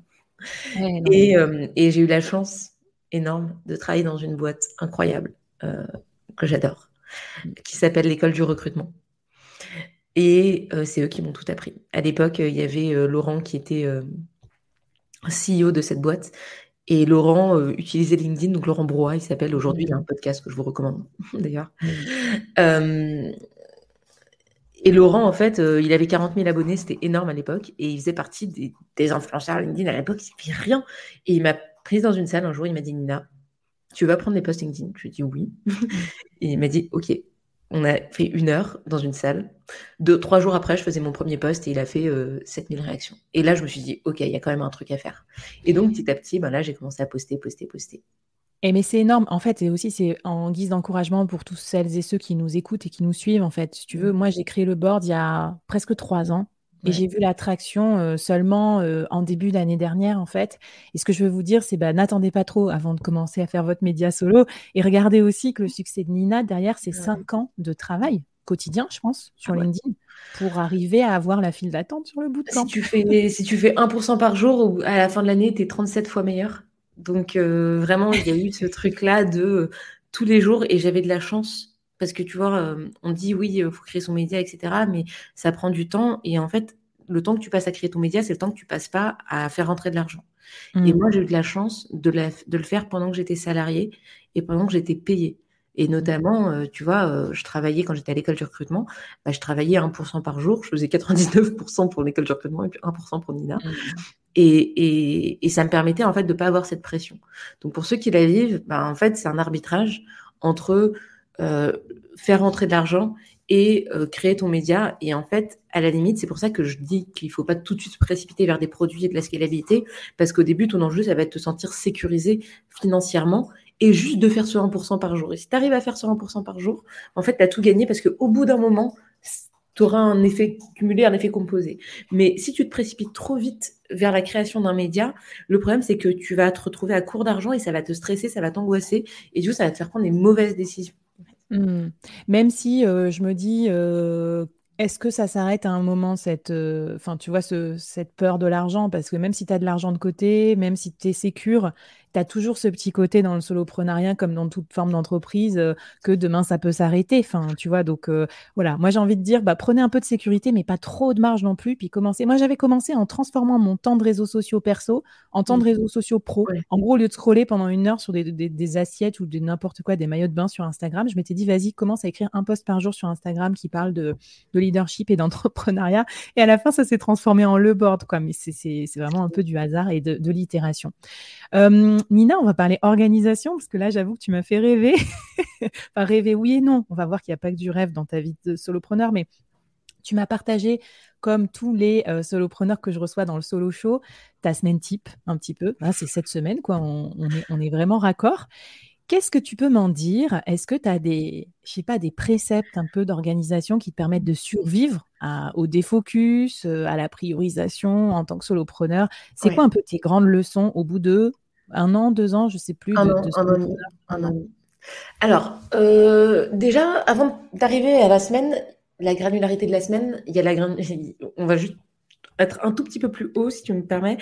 et, euh, et j'ai eu la chance énorme de travailler dans une boîte incroyable que j'adore, qui s'appelle l'école du recrutement. Et c'est eux qui m'ont tout appris. À l'époque, il y avait Laurent qui était CEO de cette boîte et Laurent euh, utilisait LinkedIn, donc Laurent Brouat, il s'appelle aujourd'hui, il a un podcast que je vous recommande d'ailleurs. Euh, et Laurent, en fait, euh, il avait 40 000 abonnés, c'était énorme à l'époque, et il faisait partie des, influenceurs LinkedIn à l'époque, il ne rien. Et il m'a prise dans une salle un jour, il m'a dit Nina, tu vas prendre des posts LinkedIn Je lui ai dit oui. et il m'a dit ok, on a fait une heure dans une salle. Deux, trois jours après, je faisais mon premier post et il a fait 7000 euh, réactions. Et là, je me suis dit, OK, il y a quand même un truc à faire. Et donc, petit à petit, ben là, j'ai commencé à poster, poster, poster. Et mais c'est énorme. En fait, et aussi, c'est en guise d'encouragement pour tous celles et ceux qui nous écoutent et qui nous suivent. En fait, si tu veux, moi, j'ai créé le board il y a presque trois ans. Et j'ai vu l'attraction euh, seulement euh, en début d'année dernière, en fait. Et ce que je veux vous dire, c'est bah, n'attendez pas trop avant de commencer à faire votre média solo. Et regardez aussi que le succès de Nina, derrière, c'est cinq ans de travail quotidien, je pense, sur ah LinkedIn, pour arriver à avoir la file d'attente sur le bout de Si tu fais, si tu fais 1% par jour, à la fin de l'année, tu es 37 fois meilleur. Donc, euh, vraiment, il y a eu ce truc-là de tous les jours. Et j'avais de la chance parce que tu vois, on dit oui, il faut créer son média, etc. Mais ça prend du temps. Et en fait, le temps que tu passes à créer ton média, c'est le temps que tu passes pas à faire rentrer de l'argent. Et Mmh. moi, j'ai eu de la chance de, la- de le faire pendant que j'étais salariée et pendant que j'étais payée. Et notamment, euh, tu vois, euh, je travaillais quand j'étais à l'école du recrutement, bah, je travaillais 1% par jour, je faisais 99% pour l'école du recrutement et puis 1% pour Nina. Mmh. Et, et, et ça me permettait en fait de pas avoir cette pression. Donc pour ceux qui la vivent, bah, en fait, c'est un arbitrage entre euh, faire rentrer de l'argent et euh, créer ton média. Et en fait, à la limite, c'est pour ça que je dis qu'il faut pas tout de suite se précipiter vers des produits et de la scalabilité, parce qu'au début, ton enjeu, ça va être de te sentir sécurisé financièrement et juste de faire ce 1% par jour. Et si tu arrives à faire ce 1% par jour, en fait, tu as tout gagné parce qu'au bout d'un moment, tu auras un effet cumulé, un effet composé. Mais si tu te précipites trop vite vers la création d'un média, le problème, c'est que tu vas te retrouver à court d'argent et ça va te stresser, ça va t'angoisser et du coup, ça va te faire prendre des mauvaises décisions. Mmh. Même si euh, je me dis, euh, est-ce que ça s'arrête à un moment, cette, euh, tu vois, ce- cette peur de l'argent? Parce que même si tu as de l'argent de côté, même si tu es sécure, tu as toujours ce petit côté dans le soloprenariat, comme dans toute forme d'entreprise, euh, que demain ça peut s'arrêter. Enfin, tu vois, donc euh, voilà, moi j'ai envie de dire, bah, prenez un peu de sécurité, mais pas trop de marge non plus. Puis commencez. Moi j'avais commencé en transformant mon temps de réseaux sociaux perso en temps de réseaux sociaux pro. Ouais. En gros, au lieu de scroller pendant une heure sur des, des- des assiettes ou de n'importe quoi, des maillots de bain sur Instagram, je m'étais dit, vas-y, commence à écrire un post par jour sur Instagram qui parle de, de leadership et d'entrepreneuriat. Et à la fin, ça s'est transformé en le board, quoi. Mais c'est vraiment un peu du hasard et de, de l'itération. Euh, Nina, on va parler organisation, parce que là, j'avoue que tu m'as fait rêver. enfin, rêver, oui et non. On va voir qu'il n'y a pas que du rêve dans ta vie de solopreneur, mais tu m'as partagé, comme tous les euh, solopreneurs que je reçois dans le solo show, ta semaine type, un petit peu. Là, c'est cette semaine, quoi. On, on est, on est vraiment raccord. Qu'est-ce que tu peux m'en dire? Est-ce que tu as des, je sais pas, des préceptes un peu d'organisation qui te permettent de survivre à- au défocus, euh, à la priorisation en tant que solopreneur? C'est Ouais. quoi un peu tes grandes leçons au bout de un an, deux ans, je sais plus, Un de, an, de un an an. Alors, euh, déjà, avant d'arriver à la semaine, la granularité de la semaine, il y a la gran- on va juste être un tout petit peu plus haut, si tu me permets.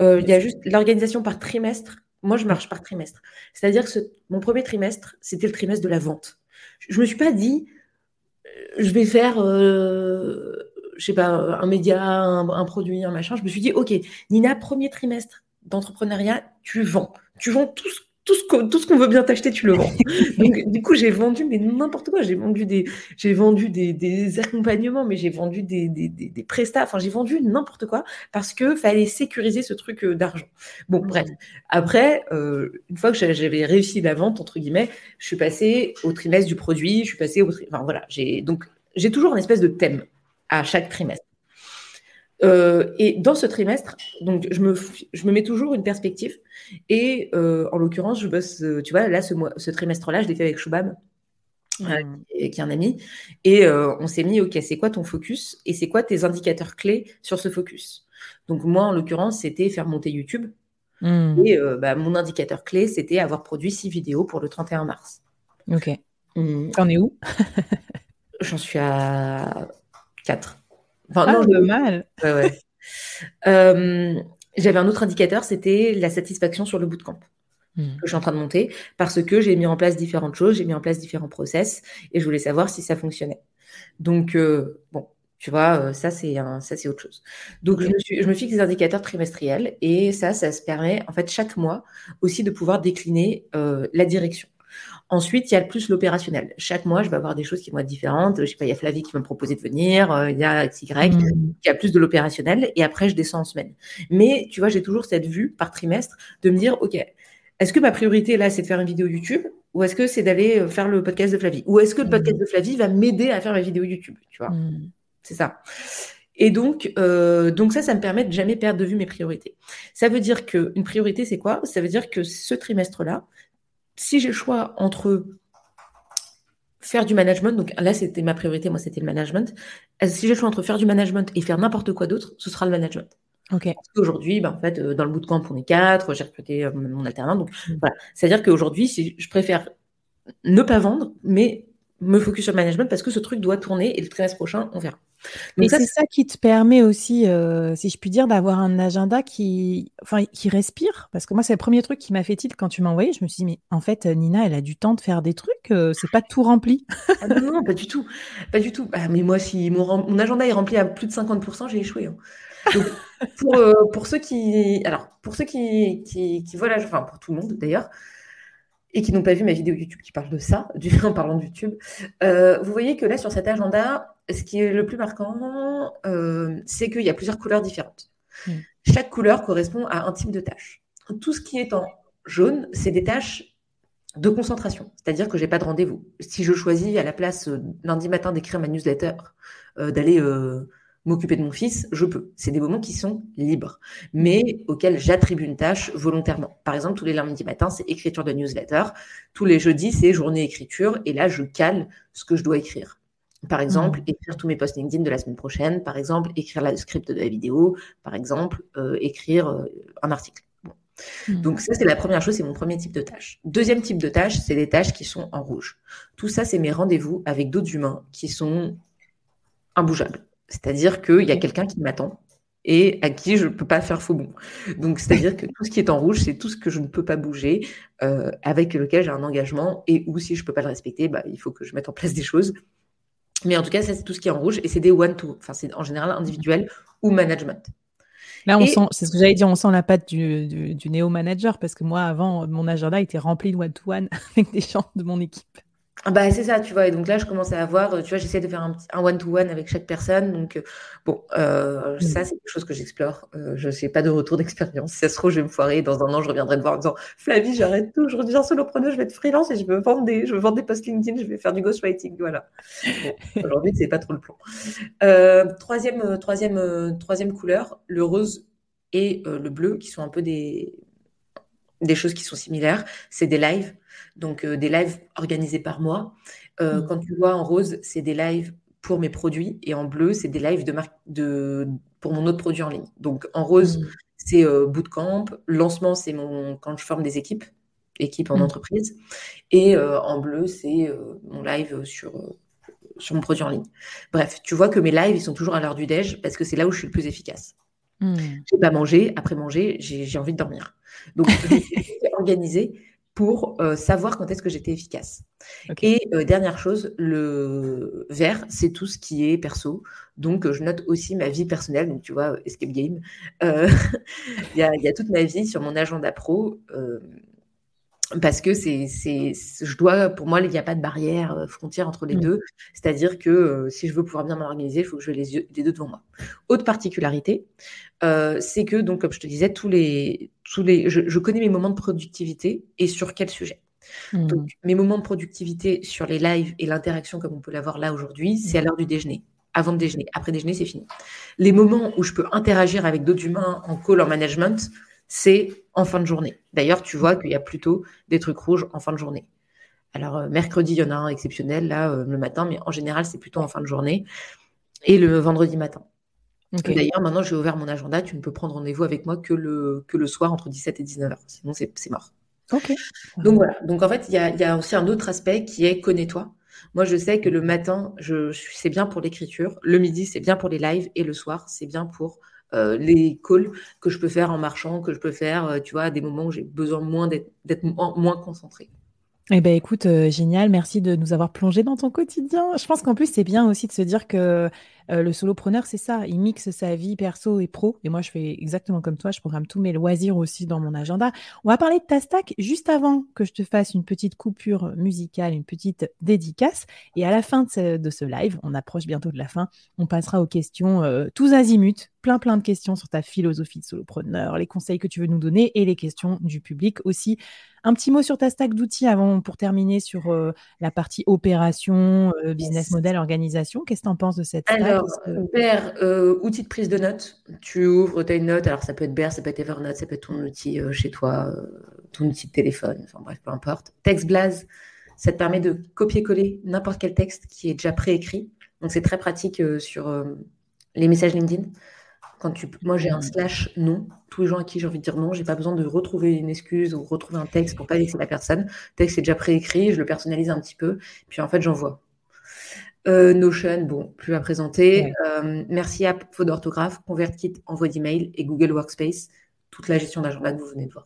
Euh, il y a juste l'organisation par trimestre. Moi, je marche par trimestre. C'est-à-dire que ce- mon premier trimestre, c'était le trimestre de la vente. Je me suis pas dit, euh, je vais faire, euh, je sais pas, un média, un, un produit, un machin. Je me suis dit, ok, Nina, premier trimestre d'entrepreneuriat, tu vends. Tu vends tout ce, tout ce qu'on veut bien t'acheter, tu le vends. Donc, du coup, j'ai vendu, mais n'importe quoi. J'ai vendu des, j'ai vendu des, des accompagnements, mais j'ai vendu des, des, des, des prestats. Enfin, j'ai vendu n'importe quoi parce que fallait sécuriser ce truc euh, d'argent. Bon, Mmh. bref. Après, euh, une fois que j'a- j'avais réussi la vente, entre guillemets, je suis passée au trimestre du produit, je suis passée au Enfin, voilà. J'ai, donc, j'ai toujours une espèce de thème à chaque trimestre. Euh, et dans ce trimestre, donc je me, je me mets toujours une perspective. Et euh, en l'occurrence, je bosse, euh, tu vois, là, ce, mois, ce trimestre-là, je l'ai fait avec Shubham, euh, Mmh. qui est- qui est un ami. Et on s'est mis, OK, c'est quoi ton focus et c'est quoi tes indicateurs clés sur ce focus? Donc, moi, en l'occurrence, c'était faire monter YouTube. Mmh. Et bah, mon indicateur clé, c'était avoir produit six vidéos pour le 31 mars. Ok. Hum, T'en es où? J'en suis à 4. Enfin, Ah, non, je- mal. Ouais, ouais. Euh, J'avais un autre indicateur, c'était la satisfaction sur le bootcamp Mmh. que je suis en train de monter parce que j'ai mis en place différentes choses, j'ai mis en place différents process et je voulais savoir si ça fonctionnait. Donc, euh, bon, tu vois, euh, ça, c'est ça, c'est autre chose. Donc, je, me suis, je me fixe des indicateurs trimestriels et ça, ça se permet, en fait, chaque mois aussi de pouvoir décliner euh, la direction. Ensuite, il y a le plus l'opérationnel. Chaque mois, je vais avoir des choses qui vont être différentes. Je sais pas, il y a Flavie qui va me proposer de venir, euh, il y a XY Mmh. qui a plus de l'opérationnel et après je descends en semaine. Mais tu vois, j'ai toujours cette vue par trimestre de me dire, OK, est-ce que ma priorité là, c'est de faire une vidéo YouTube ou est-ce que c'est d'aller euh, faire le podcast de Flavie? Ou est-ce que le podcast Mmh. de Flavie va m'aider à faire ma vidéo YouTube Tu vois, Mmh. c'est ça. Et donc, euh, donc ça, ça me permet de jamais perdre de vue mes priorités. Ça veut dire qu'une priorité, c'est quoi? Ça veut dire que ce trimestre-là, si j'ai le choix entre faire du management, donc là c'était ma priorité, moi c'était le management. Euh, Si j'ai le choix entre faire du management et faire n'importe quoi d'autre, ce sera le management. Ok. Parce qu'aujourd'hui, ben, en fait, euh, dans le bootcamp, on est quatre, j'ai recruté euh, mon alternant. Donc Mm. voilà, c'est-à-dire qu'aujourd'hui, si je préfère ne pas vendre, mais me focus sur le management parce que ce truc doit tourner et le trimestre prochain, on verra. Et c'est ça qui te permet aussi, euh, si je puis dire, d'avoir un agenda qui, enfin, qui respire. Parce que moi, c'est le premier truc qui m'a fait tilt quand tu m'as envoyé. Je me suis dit, mais en fait, Nina, elle a du temps de faire des trucs. Euh, c'est pas tout rempli. ah non, non, pas du tout. Pas du tout. Ah, mais moi, si mon, agenda est rempli à plus de 50%, j'ai échoué. Hein. pour, euh, pour, ceux qui, alors, pour ceux qui, qui, qui voient enfin, pour tout le monde d'ailleurs, et qui n'ont pas vu ma vidéo YouTube qui parle de ça, du, en parlant de YouTube, euh, vous voyez que là, sur cet agenda, ce qui est le plus marquant, euh, c'est qu'il y a plusieurs couleurs différentes. Hmm. Chaque couleur correspond à un type de tâche. Tout ce qui est en jaune, c'est des tâches de concentration, c'est-à-dire que je n'ai pas de rendez-vous. Si je choisis à la place euh, lundi matin d'écrire ma newsletter, d'aller m'occuper de mon fils, je peux. C'est des moments qui sont libres, mais auxquels j'attribue une tâche volontairement. Par exemple, tous les lundis matin, c'est écriture de newsletter. Tous les jeudis, c'est journée écriture. Et là, je cale ce que je dois écrire. Par exemple, mmh. écrire tous mes posts LinkedIn de la semaine prochaine. Par exemple, écrire le script de la vidéo. Par exemple, euh, écrire euh, un article. Mmh. Donc ça, c'est la première chose, c'est mon premier type de tâche. Deuxième type de tâche, c'est des tâches qui sont en rouge. Tout ça, c'est mes rendez-vous avec d'autres humains qui sont imbougeables. C'est-à-dire qu'il y a quelqu'un qui m'attend et à qui je ne peux pas faire faux bon. Donc, c'est-à-dire que tout ce qui est en rouge, c'est tout ce que je ne peux pas bouger, euh, avec lequel j'ai un engagement, et où si je ne peux pas le respecter, bah, il faut que je mette en place des choses. Mais en tout cas, ça, c'est tout ce qui est en rouge, et c'est des one-to, enfin, c'est en général individuel ou management. Là, on sent, c'est ce que j'allais dire, on sent la patte du, du, néo-manager, parce que moi, avant, mon agenda était rempli de one-to-one avec des gens de mon équipe. Ah bah, c'est ça, tu vois. Et donc là, je commence à avoir, tu vois, j'essaie de faire un, one-to-one avec chaque personne. Donc, euh, bon, euh, ça, mmh. c'est quelque chose que j'explore. Euh, je sais pas de retour d'expérience. Si ça se trouve, je vais me foirer. Dans un an, je reviendrai te voir en disant Flavie, j'arrête tout. Je reviens solopreneur, je vais être freelance et je veux vendre des, je veux vendre des posts LinkedIn, je vais faire du ghostwriting. Voilà. Aujourd'hui, c'est pas trop le plan. troisième, troisième, troisième couleur, le rose et le bleu, qui sont un peu des, des choses qui sont similaires. C'est des lives donc euh, des lives organisés par moi. Euh, mmh. Quand tu vois en rose, c'est des lives pour mes produits et en bleu, c'est des lives de, de pour mon autre produit en ligne. Donc en rose, mmh. c'est euh, bootcamp. Lancement, c'est mon quand je forme des équipes, équipes en mmh. entreprise. Et en bleu, c'est mon live sur sur mon produit en ligne. Bref, tu vois que mes lives, ils sont toujours à l'heure du déj parce que c'est là où je suis le plus efficace. Mmh. J'ai pas mangé, après manger, j'ai envie de dormir. Donc, j'ai organisé pour euh, savoir quand est-ce que j'étais efficace. Et euh, dernière chose, le vert, c'est tout ce qui est perso. Donc, je note aussi ma vie personnelle. Donc, tu vois, Escape Game. Euh, il y, a, toute ma vie sur mon agenda pro parce que c'est, je dois, pour moi, il n'y a pas de barrière, euh, frontière entre les mm. deux. C'est-à-dire que euh, si je veux pouvoir bien m'organiser, il faut que je les, les deux devant moi. Autre particularité, euh, c'est que, donc, comme je te disais, tous les, tous les, je, connais mes moments de productivité et sur quel sujet. Mm. Donc, mes moments de productivité sur les lives et l'interaction, comme on peut l'avoir là aujourd'hui, c'est à l'heure du déjeuner. Avant de déjeuner. Après déjeuner, c'est fini. Les moments où je peux interagir avec d'autres humains en call, en management, c'est en fin de journée. D'ailleurs, tu vois qu'il y a plutôt des trucs rouges en fin de journée. Alors, euh, mercredi, il y en a un exceptionnel, là, euh, le matin, mais en général, c'est plutôt en fin de journée. Et le vendredi matin. D'ailleurs, maintenant, j'ai ouvert mon agenda. Tu ne peux prendre rendez-vous avec moi que le, que le soir entre 17 et 19h. Sinon, c'est mort. Ok. Donc voilà. Donc en fait, il y a, y a, aussi un autre aspect qui est connais-toi. Moi, je sais que le matin, je, c'est bien pour l'écriture. Le midi, c'est bien pour les lives. Et le soir, c'est bien pour euh, les calls que je peux faire en marchant, que je peux faire, euh, tu vois, à des moments où j'ai besoin moins d'être moins concentré. Eh ben écoute, euh, génial, merci de nous avoir plongé dans ton quotidien. Je pense qu'en plus, c'est bien aussi de se dire que euh, le solopreneur, c'est ça, il mixe sa vie perso et pro. Et moi, je fais exactement comme toi, je programme tous mes loisirs aussi dans mon agenda. On va parler de ta stack juste avant que je te fasse une petite coupure musicale, une petite dédicace. Et à la fin de ce, live, on approche bientôt de la fin, on passera aux questions euh, tous azimuts, plein plein de questions sur ta philosophie de solopreneur, les conseils que tu veux nous donner et les questions du public aussi. Un petit mot sur ta stack d'outils avant pour terminer sur euh, la partie opération, business model, organisation. Qu'est-ce que tu en penses de cette stack? Alors, Bear, euh, outil de prise de notes. Tu ouvres, tu as une note. Alors, ça peut être Bear, ça peut être Evernote, ça peut être ton outil chez toi, ton outil de téléphone. Enfin, bref, peu importe. TextBlase, ça te permet de copier-coller n'importe quel texte qui est déjà préécrit. Donc, c'est très pratique sur les messages LinkedIn Quand tu, moi, j'ai un mmh. slash non. Tous les gens à qui j'ai envie de dire non, j'ai pas besoin de retrouver une excuse ou retrouver un texte pour pas laisser la personne. Le texte est déjà préécrit, je le personnalise un petit peu, puis en fait, j'envoie. Euh, Notion, bon, plus à présenter. Euh, merci App, faute d'orthographe, ConvertKit, envoi d'email et Google Workspace, toute la gestion d'agenda que vous venez de voir.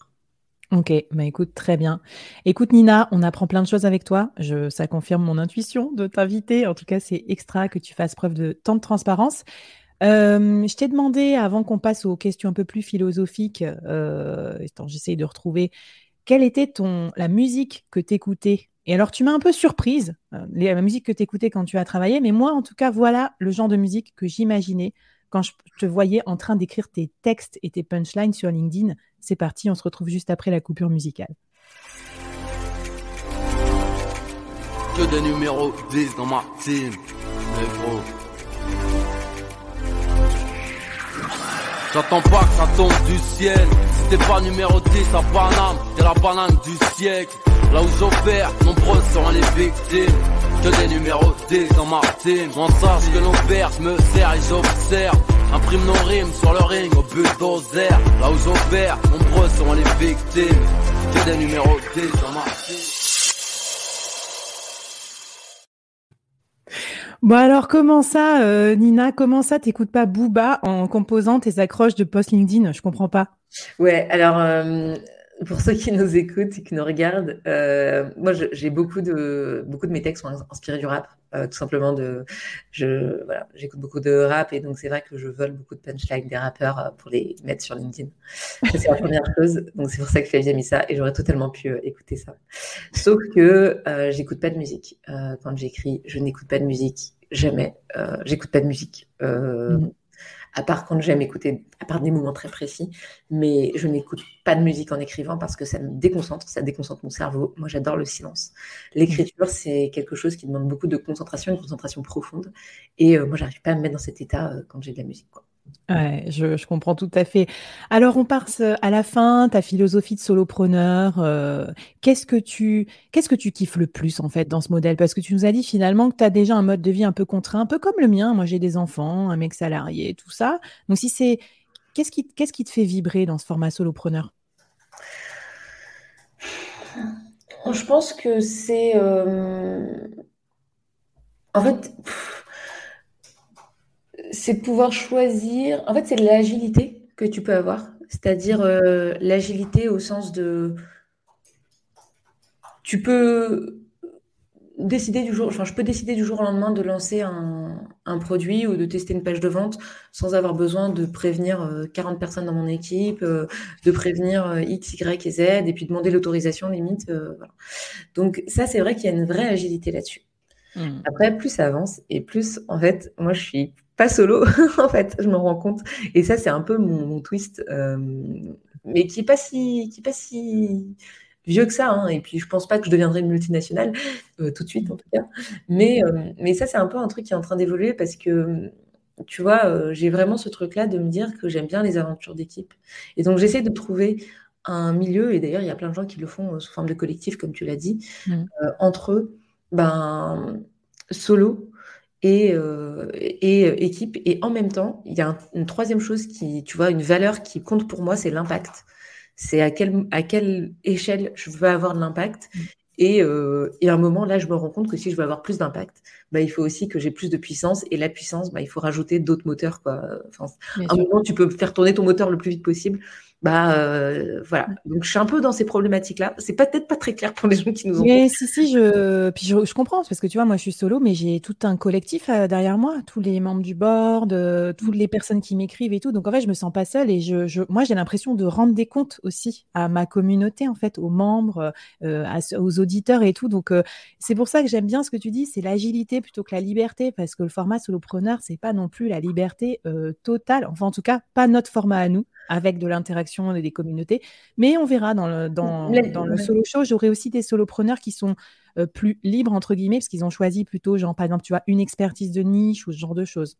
Ok, bah écoute, très bien. Écoute Nina, on apprend plein de choses avec toi. Je, ça confirme mon intuition de t'inviter. En tout cas, c'est extra que tu fasses preuve de tant de transparence. Euh, je t'ai demandé, avant qu'on passe aux questions un peu plus philosophiques, euh, j'essaye de retrouver, quelle était ton, la musique que tu écoutais Et alors, tu m'as un peu surprise, euh, la musique que tu écoutais quand tu as travaillé, mais moi, en tout cas, voilà le genre de musique que j'imaginais quand je te voyais en train d'écrire tes textes et tes punchlines sur LinkedIn. C'est parti, on se retrouve juste après la coupure musicale. Que des numéros 10 dans J'attends pas que ça tombe du ciel. T'es pas numéro 10 à Paname, t'es la banane du siècle. Là où j'opère, nombreux seront les victimes. Que des numéros 10 dans ma team. Sache que nos pères, me sers et j'observe. Imprime nos rimes sur le ring au bulldozer. Là où j'opère, nombreux seront les victimes. Que des numéros 10 dans ma. Bon alors comment ça, euh, Nina, comment ça t'écoutes pas Booba en composant tes accroches de post LinkedIn? Je comprends pas. Ouais, alors euh, pour ceux qui nous écoutent et qui nous regardent, euh, moi j'ai beaucoup de beaucoup de mes textes sont inspirés du rap, tout simplement de je voilà j'écoute beaucoup de rap et donc c'est vrai que je vole beaucoup de punchlines des rappeurs pour les mettre sur LinkedIn. C'est la première chose, donc c'est pour ça que Flavie a mis ça et j'aurais totalement pu écouter ça. Sauf que j'écoute pas de musique quand j'écris, je n'écoute pas de musique jamais. Euh, j'écoute pas de musique. Euh, mm. À part quand j'aime écouter, à part des moments très précis, mais je n'écoute pas de musique en écrivant parce que ça me déconcentre, ça déconcentre mon cerveau. Moi, j'adore le silence. L'écriture, c'est quelque chose qui demande beaucoup de concentration, une concentration profonde. Et euh, moi, j'arrive pas à me mettre dans cet état quand j'ai de la musique. Ouais, je, comprends tout à fait. Alors, on passe à la fin, ta philosophie de solopreneur. Euh, qu'est-ce que tu qu'est-ce que tu kiffes le plus en fait dans ce modèle? Parce que tu nous as dit finalement que tu as déjà un mode de vie un peu contraint, un peu comme le mien. Moi, j'ai des enfants, un mec salarié, tout ça. Donc, si c'est qu'est-ce qui qu'est-ce qui te fait vibrer dans ce format solopreneur? Je pense que c'est euh, en fait c'est pouvoir choisir. En fait, c'est l'agilité que tu peux avoir. C'est-à-dire euh, l'agilité au sens de. Tu peux décider du jour, enfin, je peux décider du jour au lendemain de lancer un, produit ou de tester une page de vente sans avoir besoin de prévenir 40 euh, personnes dans mon équipe, euh, de prévenir X, Y et Z, et puis demander l'autorisation limite. Donc ça, c'est vrai qu'il y a une vraie agilité là-dessus. Mmh. Après, plus ça avance et plus, en fait, moi, je suis pas solo, en fait, je me rends compte. Et ça, c'est un peu mon, twist, euh, mais qui n'est pas, si, qui pas si vieux que ça. Hein. Et puis, je pense pas que je deviendrai une multinationale euh, tout de suite, en tout cas. Mais, euh, mais ça, c'est un peu un truc qui est en train d'évoluer parce que, tu vois, j'ai vraiment ce truc-là de me dire que j'aime bien les aventures d'équipe. Et donc, j'essaie de trouver un milieu, et d'ailleurs, il y a plein de gens qui le font sous forme de collectif, comme tu l'as dit, mmh. entre eux, ben, solo, et, euh, et euh, équipe. Et en même temps, il y a une troisième chose qui, tu vois, une valeur qui compte pour moi, c'est l'impact. C'est à, quel, à quelle échelle je veux avoir de l'impact. Mmh. Et, euh, et, à un moment, là, je me rends compte que si je veux avoir plus d'impact, bah, il faut aussi que j'ai plus de puissance. Et la puissance, bah, il faut rajouter d'autres moteurs. Quoi. Enfin, à un moment, tu peux faire tourner ton moteur le plus vite possible. Bah euh, voilà. Donc je suis un peu dans ces problématiques-là. C'est peut-être pas très clair pour les gens qui nous ont. Mais si si, je puis je, comprends parce que tu vois, moi je suis solo, mais j'ai tout un collectif euh, derrière moi, tous les membres du board, euh, toutes les personnes qui m'écrivent et tout. Donc en fait, je me sens pas seule et je, je moi j'ai l'impression de rendre des comptes aussi à ma communauté en fait, aux membres, aux auditeurs et tout. Donc c'est pour ça que j'aime bien ce que tu dis, c'est l'agilité plutôt que la liberté parce que le format solopreneur c'est pas non plus la liberté totale. Enfin en tout cas pas notre format à nous. Avec de l'interaction et des communautés. Mais on verra dans le, dans, dans le solo show, j'aurai aussi des solopreneurs qui sont euh, plus libres, entre guillemets, parce qu'ils ont choisi plutôt, genre, par exemple, tu vois, une expertise de niche ou ce genre de choses.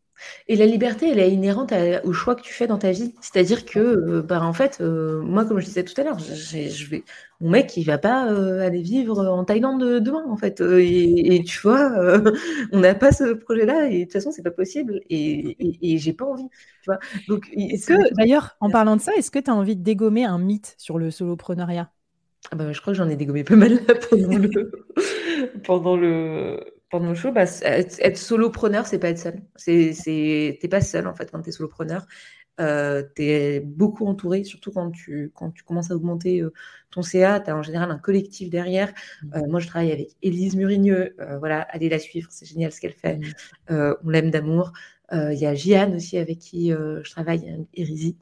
Et la liberté, elle est inhérente au choix que tu fais dans ta vie. C'est-à-dire que, euh, bah, en fait, euh, moi, comme je disais tout à l'heure, je vais, mon mec, il va pas aller vivre en Thaïlande demain, en fait. Et, tu vois, on n'a pas ce projet-là, et de toute façon, c'est pas possible. Et, et, j'ai pas envie. Tu vois Donc, est-ce que, d'ailleurs, en parlant de ça, est-ce que tu as envie de dégommer un mythe sur le solopreneuriat ah bah, je crois que j'en ai dégommé pas mal pendant le, pendant le, pendant le show. Bah, être, solopreneur, c'est pas être seul. T'es pas seul en fait quand t'es solopreneur. Euh, tu es beaucoup entouré, surtout quand tu, quand tu commences à augmenter euh, ton CA, tu as en général un collectif derrière. Mmh. Euh, moi, je travaille avec Élise Murigneux, voilà, allez la suivre, c'est génial ce qu'elle fait. Mmh. on l'aime d'amour. Il y a Jiane aussi avec qui je travaille, Érisi.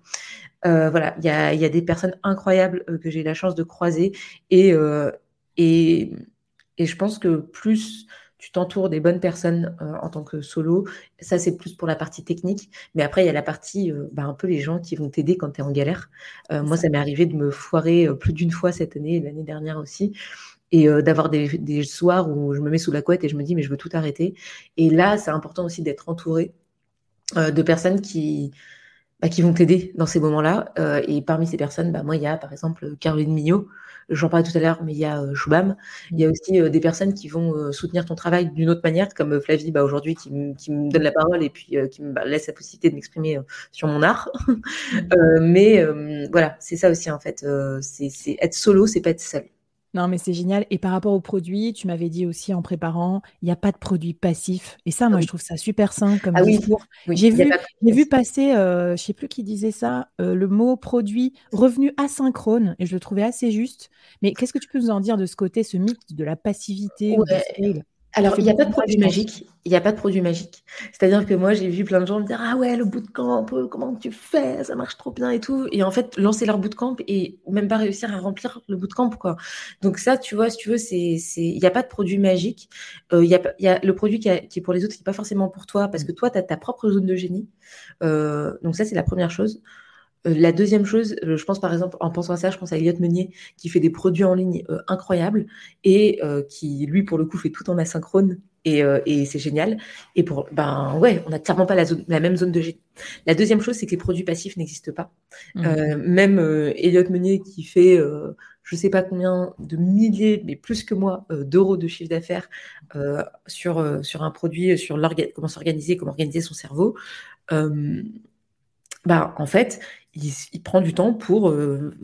Euh, voilà, il y a, y a, des personnes incroyables euh, que j'ai eu la chance de croiser et, euh, et, et, je pense que plus tu t'entoures des bonnes personnes en tant que solo, ça c'est plus pour la partie technique, mais après il y a la partie, bah, un peu les gens qui vont t'aider quand tu es en galère. moi, ça m'est arrivé de me foirer plus d'une fois cette année et l'année dernière aussi et d'avoir des, des, soirs où je me mets sous la couette et je me dis mais je veux tout arrêter. Et là, c'est important aussi d'être entouré de personnes qui, bah, qui vont t'aider dans ces moments-là. Euh, et parmi ces personnes, bah, moi, il y a par exemple Caroline Mignot, j'en parlais tout à l'heure, mais il y a euh, Choubam. Il y a aussi euh, des personnes qui vont euh, soutenir ton travail d'une autre manière, comme Flavie bah, aujourd'hui, qui, qui, me donne la parole et puis qui me bah, laisse la possibilité de m'exprimer sur mon art. mais voilà, c'est ça aussi en fait. c'est être solo, c'est pas être seul. Non, mais c'est génial. Et par rapport aux produits, tu m'avais dit aussi en préparant, il n'y a pas de produit passif. Et ça, moi, je trouve ça super sain comme ah discours. j'ai vu, vu passer, euh, je ne sais plus qui disait ça, euh, le mot produit revenu asynchrone, et je le trouvais assez juste. Mais qu'est-ce que tu peux nous en dire de ce côté, ce mythe de la passivité alors, il n'y a pas de produit magique. Il n'y a pas de produit magique. C'est-à-dire que moi, j'ai vu plein de gens me dire Ah ouais, le bootcamp, euh, comment tu fais? Ça marche trop bien et tout. Et en fait, lancer leur bootcamp et même pas réussir à remplir le bootcamp, quoi. Donc, ça, tu vois, si tu veux, c'est, il n'y a pas de produit magique. Euh, il y, a, y, a, le produit qui, est pour les autres, qui n'est pas forcément pour toi, parce que toi, tu as ta propre zone de génie. Euh, donc, ça, c'est la première chose. Euh, la deuxième chose, euh, je pense par exemple, en pensant à ça, je pense à Elliot Meunier qui fait des produits en ligne euh, incroyables et qui, lui, pour le coup, fait tout en asynchrone et, et c'est génial. Et pour, ben ouais, on n'a clairement pas la, zone, la, même zone de génie. La deuxième chose, c'est que les produits passifs n'existent pas. Mmh. même Elliot Meunier qui fait, je ne sais pas combien de milliers, mais plus que moi, d'euros de chiffre d'affaires sur, sur un produit, sur comment s'organiser, comment organiser son cerveau. Bah, en fait, il, prend du temps pour euh,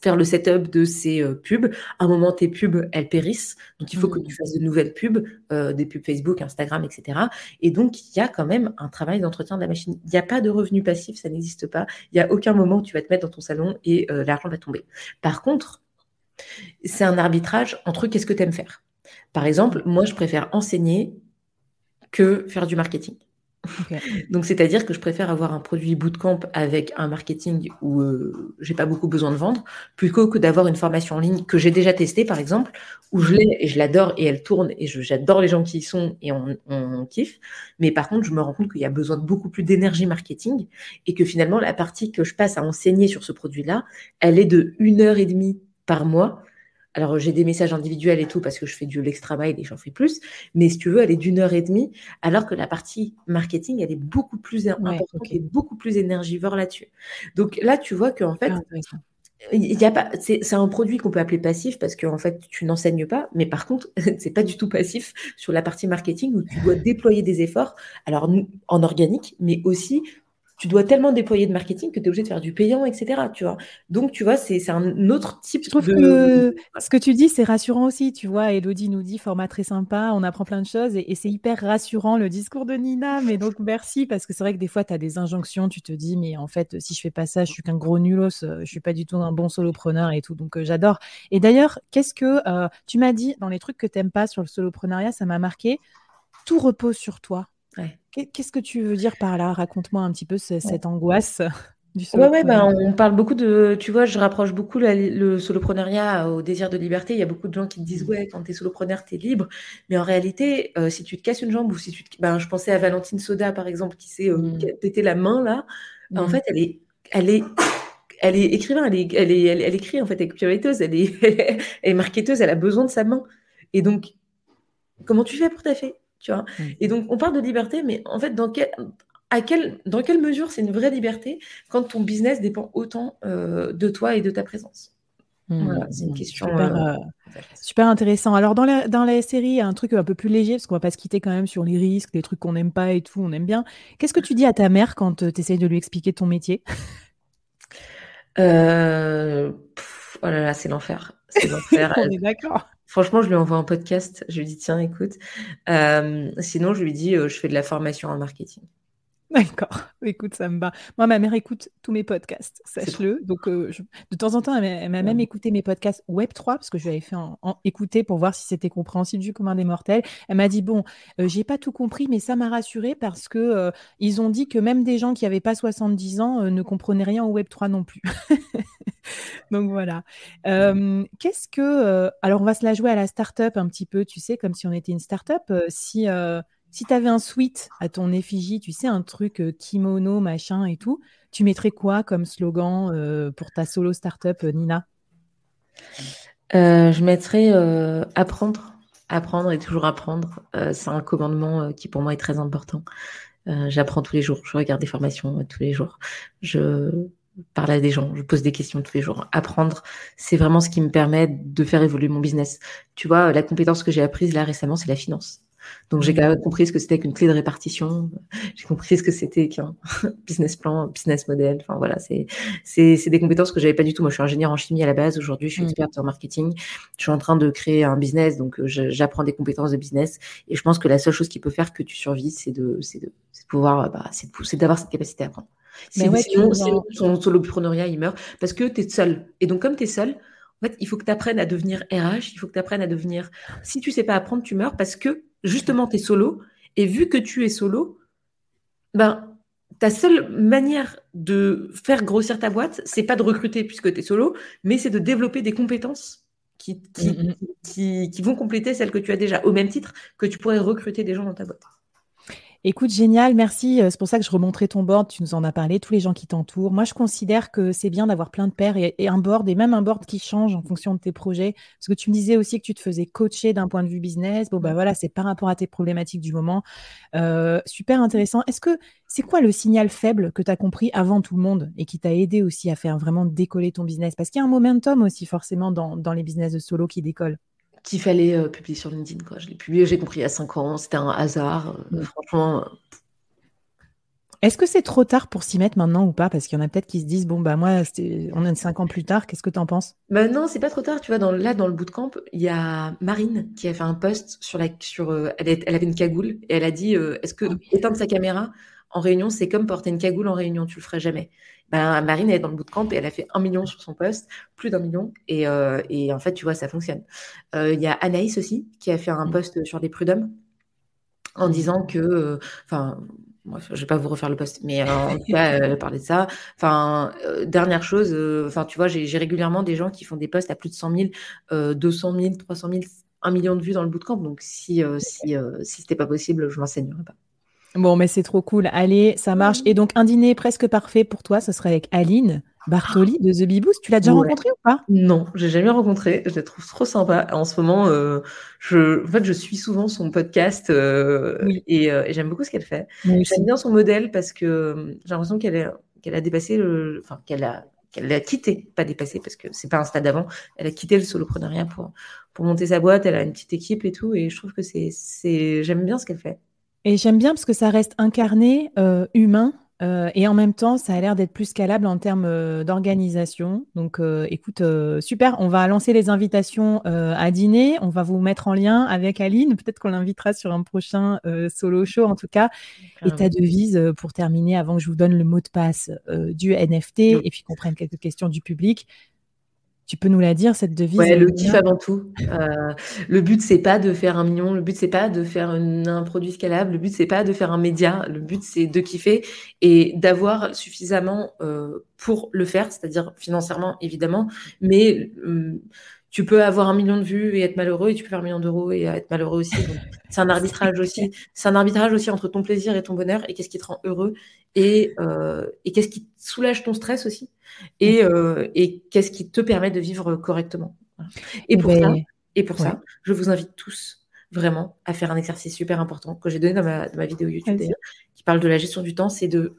faire le setup de ses euh, pubs. À un moment, tes pubs, elles périssent. Donc, il faut que tu mmh. fasses de nouvelles pubs, euh, des pubs Facebook, Instagram, etc. Et donc, il y a quand même un travail d'entretien de la machine. Il n'y a pas de revenu passif, ça n'existe pas. Il n'y a aucun moment où tu vas te mettre dans ton salon et l'argent va tomber. Par contre, c'est un arbitrage entre qu'est-ce que tu aimes faire. Par exemple, moi, je préfère enseigner que faire du marketing. Donc, c'est-à-dire que je préfère avoir un produit bootcamp avec un marketing où euh, j'ai pas beaucoup besoin de vendre, plutôt que d'avoir une formation en ligne que j'ai déjà testée, par exemple, où je l'ai et je l'adore et elle tourne et j'adore les gens qui y sont et on, kiffe. Mais par contre, je me rends compte qu'il y a besoin de beaucoup plus d'énergie marketing et que finalement, la partie que je passe à enseigner sur ce produit-là, elle est de une heure et demie par mois alors, j'ai des messages individuels et tout parce que je fais du l'extra mile et j'en fais plus. Mais si tu veux, elle est d'une heure et demie, alors que la partie marketing, elle est beaucoup plus importante et beaucoup plus énergivore là-dessus. Donc là, tu vois qu'en fait, il y a pas, c'est un produit qu'on peut appeler passif parce qu'en fait, tu n'enseignes pas, mais par contre, c'est pas du tout passif sur la partie marketing où tu dois déployer des efforts, alors en organique, mais aussi tu dois tellement déployer de marketing que tu es obligé de faire du payant, etc. Tu vois Donc, tu vois, c'est un autre type Je de. ce que tu dis, c'est rassurant aussi. Tu vois, Elodie nous dit format très sympa, on apprend plein de choses et, c'est hyper rassurant le discours de Nina. Mais donc, merci parce que c'est vrai que des fois, tu as des injonctions. Tu te dis, mais en fait, si je fais pas ça, je suis qu'un gros nulos, euh, je suis pas du tout un bon solopreneur et tout. Donc, euh, j'adore. Et d'ailleurs, qu'est-ce que euh, tu m'as dit dans les trucs que tu n'aimes pas sur le soloprenariat Ça m'a marqué. Tout repose sur toi. Qu'est-ce que tu veux dire par là? Raconte-moi un petit peu cette angoisse du Ouais, ouais, ben, on parle beaucoup de, tu vois, je rapproche beaucoup le soloprenariat au désir de liberté. Il y a beaucoup de gens qui te disent, ouais, quand tu es solopreneur, tu es libre. Mais en réalité, euh, si tu te casses une jambe ou si tu te... ben, je pensais à Valentine Soda, par exemple, qui s'est euh, mmh. pété la main là. En mmh. fait, elle est, elle est elle est écrivain, elle, est, elle, est, elle, écrit en fait, elle est copywriteuse, elle est, elle est marketeuse, elle a besoin de sa main. Et donc, comment tu fais pour ta fille tu vois mm. Et donc, on parle de liberté, mais en fait, dans quel, à quel, dans quelle mesure c'est une vraie liberté quand ton business dépend autant euh, de toi et de ta présence? Mm. Voilà, c'est une question. Super, euh, euh, super, intéressant. Alors, dans la, dans la série, un truc un peu plus léger, parce qu'on va pas se quitter quand même sur les risques, les trucs qu'on n'aime pas et tout, on aime bien. Qu'est-ce que tu dis à ta mère quand tu essayes de lui expliquer ton métier? Euh, oh là là, c'est l'enfer. C'est l'enfer. On est d'accord. Franchement, je lui envoie un podcast. Je lui dis, tiens, écoute. Euh, sinon, je lui dis, euh, je fais de la formation en marketing. D'accord. Écoute, ça me va. Moi, ma mère écoute tous mes podcasts, sache-le. Donc, euh, de temps en temps, elle m'a même écouté mes podcasts Web3 parce que je lui avais fait en, écouter pour voir si c'était compréhensible du commun des mortels. Elle m'a dit bon, euh, j'ai pas tout compris, mais ça m'a rassuré parce que euh, ils ont dit que même des gens qui n'avaient pas 70 ans ne comprenaient rien au Web3 non plus. Donc voilà. Qu'est-ce que alors on va se la jouer à la start-up un petit peu, tu sais, comme si on était une start-up. si si tu avais un suite à ton effigie, tu sais, un truc euh, kimono, machin et tout, tu mettrais quoi comme slogan euh, pour ta solo startup, euh, Nina? Je mettrais apprendre, apprendre et toujours apprendre. c'est un commandement qui pour moi est très important. J'apprends tous les jours, je regarde des formations tous les jours. Je parle à des gens, je pose des questions tous les jours. Apprendre, c'est vraiment ce qui me permet de faire évoluer mon business. Tu vois, la compétence que j'ai apprise là récemment, c'est la finance. Donc j'ai même compris ce que c'était qu'une clé de répartition, j'ai compris ce que c'était qu'un business plan, business model. Enfin voilà, c'est des compétences que j'avais pas du tout. Moi, je suis ingénieur en chimie à la base. Aujourd'hui, je suis mmh. experte en marketing. Je suis en train de créer un business, donc euh, j'apprends des compétences de business. Et je pense que la seule chose qui peut faire que tu survis, c'est de de, pouvoir, bah, c'est d'avoir cette capacité à apprendre. Sinon, ouais, sinon, ton soloprenariat, il meurt parce que tu es seul. Et donc, comme tu es seul, en fait, il faut que tu apprennes à devenir RH, il faut que tu apprennes à devenir. Si tu sais pas apprendre, tu meurs parce que justement, tu es solo. Et vu que tu es solo, ben, ta seule manière de faire grossir ta boîte, c'est pas de recruter puisque tu es solo, mais c'est de développer des compétences qui, qui, mm, mm. qui, qui, vont compléter celles que tu as déjà, au même titre que tu pourrais recruter des gens dans ta boîte. Écoute, génial, merci. Euh, c'est pour ça que je remontrais ton board, tu nous en as parlé, tous les gens qui t'entourent. Moi, je considère que c'est bien d'avoir plein de pairs et, un board, et même un board qui change en fonction de tes projets. Parce que tu me disais aussi que tu te faisais coacher d'un point de vue business. Bon, bah voilà, c'est par rapport à tes problématiques du moment. Euh, super intéressant. Est-ce que c'est quoi le signal faible que tu as compris avant tout le monde et qui t'a aidé aussi à faire vraiment décoller ton business? Parce qu'il y a un momentum aussi forcément dans, dans les business de solo qui décollent qu'il fallait euh, publier sur LinkedIn. Quoi. Je l'ai publié, j'ai compris, il y a 5 ans. C'était un hasard. Euh, mm. franchement. Est-ce que c'est trop tard pour s'y mettre maintenant ou pas? Parce qu'il y en a peut-être qui se disent bon, bah moi, on est 5 ans plus tard, qu'est-ce que tu en penses? Bah Non, c'est pas trop tard. Tu vois, dans, là, dans le bootcamp, il y a Marine qui a fait un post sur la. Sur, euh, elle, elle, avait une cagoule et elle a dit est-ce que ah éteindre sa caméra? En réunion, c'est comme porter une cagoule en réunion, tu le ferais jamais. Ben, Marine, elle est dans le bootcamp et elle a fait un million sur son poste, plus d'un million. Et, euh, et, en fait, tu vois, ça fonctionne. Euh, il y a Anaïs aussi, qui a fait un mmh. post sur les prud'hommes en mmh. disant que, euh, enfin, moi, je vais pas vous refaire le post, mais en tout cas, euh, parler de ça. Enfin, dernière chose, enfin, tu vois, j'ai régulièrement des gens qui font des posts à plus de 100 000, 200 000, 300 000, 1 million de vues dans le bootcamp. Donc, si, si, si c'était pas possible, je m'enseignerais pas. Bon, mais c'est trop cool. Allez, ça marche. Et donc, un dîner presque parfait pour toi, ce serait avec Aline Bartoli de The Beboost. Tu l'as déjà rencontré ou pas? Non, j'ai jamais rencontré. Je la trouve trop sympa. En ce moment, euh, je, en fait, je suis souvent son podcast euh, euh, et, j'aime beaucoup ce qu'elle fait. J'aime bien son modèle parce que j'ai l'impression qu'elle a dépassé le, enfin, qu'elle a qu'elle a quitté, pas dépassé parce que c'est pas un stade avant. Elle a quitté le soloprenariat pour pour monter sa boîte. Elle a une petite équipe et tout, et je trouve que c'est j'aime bien ce qu'elle fait. Et j'aime bien parce que ça reste incarné, euh, humain, euh, et en même temps, ça a l'air d'être plus scalable en termes euh, d'organisation. Donc, écoute, super. On va lancer les invitations à dîner. On va vous mettre en lien avec Aline. Peut-être qu'on l'invitera sur un prochain solo show, en tout cas. Et ta devise pour terminer, avant que je vous donne le mot de passe du NFT et puis qu'on prenne quelques questions du public. Tu peux nous la dire, cette devise Ouais, le kiff avant tout. Euh, le but, c'est pas de faire un million. Le but, c'est pas de faire un produit scalable. Le but, c'est pas de faire un média. Le but, c'est de kiffer et d'avoir suffisamment euh, pour le faire, c'est-à-dire financièrement, évidemment. Mais hum, tu peux avoir un million de vues et être malheureux, et tu peux faire un million d'euros et être malheureux aussi. C'est un arbitrage aussi. C'est un arbitrage aussi entre ton plaisir et ton bonheur, et qu'est-ce qui te rend heureux, et, euh, et qu'est-ce qui soulage ton stress aussi, et, euh, et qu'est-ce qui te permet de vivre correctement. Et pour, ça, et pour ça, je vous invite tous vraiment à faire un exercice super important que j'ai donné dans ma, dans ma vidéo YouTube qui parle de la gestion du temps, c'est de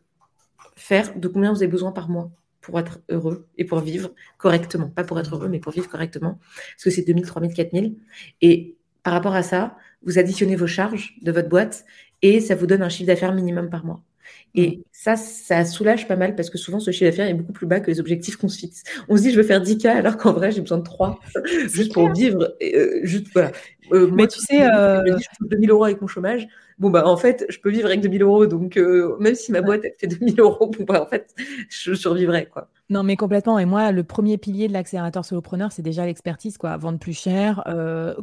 faire de combien vous avez besoin par mois pour être heureux et pour vivre correctement. Pas pour être heureux, mais pour vivre correctement. Parce que c'est 2000, 3000, 4000. Et par rapport à ça, vous additionnez vos charges de votre boîte et ça vous donne un chiffre d'affaires minimum par mois. Et mmh. ça, ça soulage pas mal parce que souvent, ce chiffre d'affaires est beaucoup plus bas que les objectifs qu'on se fixe. On se dit, je veux faire 10K alors qu'en vrai, j'ai besoin de 3 juste pour vivre. Euh, juste, voilà. Euh, Mais tu sais, euh... je, dis, je 2000 euros avec mon chômage bon bah en fait je peux vivre avec 2000 euros donc euh, même si ma boîte elle fait 2000 euros bon, bah, en fait je survivrai quoi non, mais complètement. Et moi, le premier pilier de l'accélérateur solopreneur, c'est déjà l'expertise, quoi. Vendre plus cher,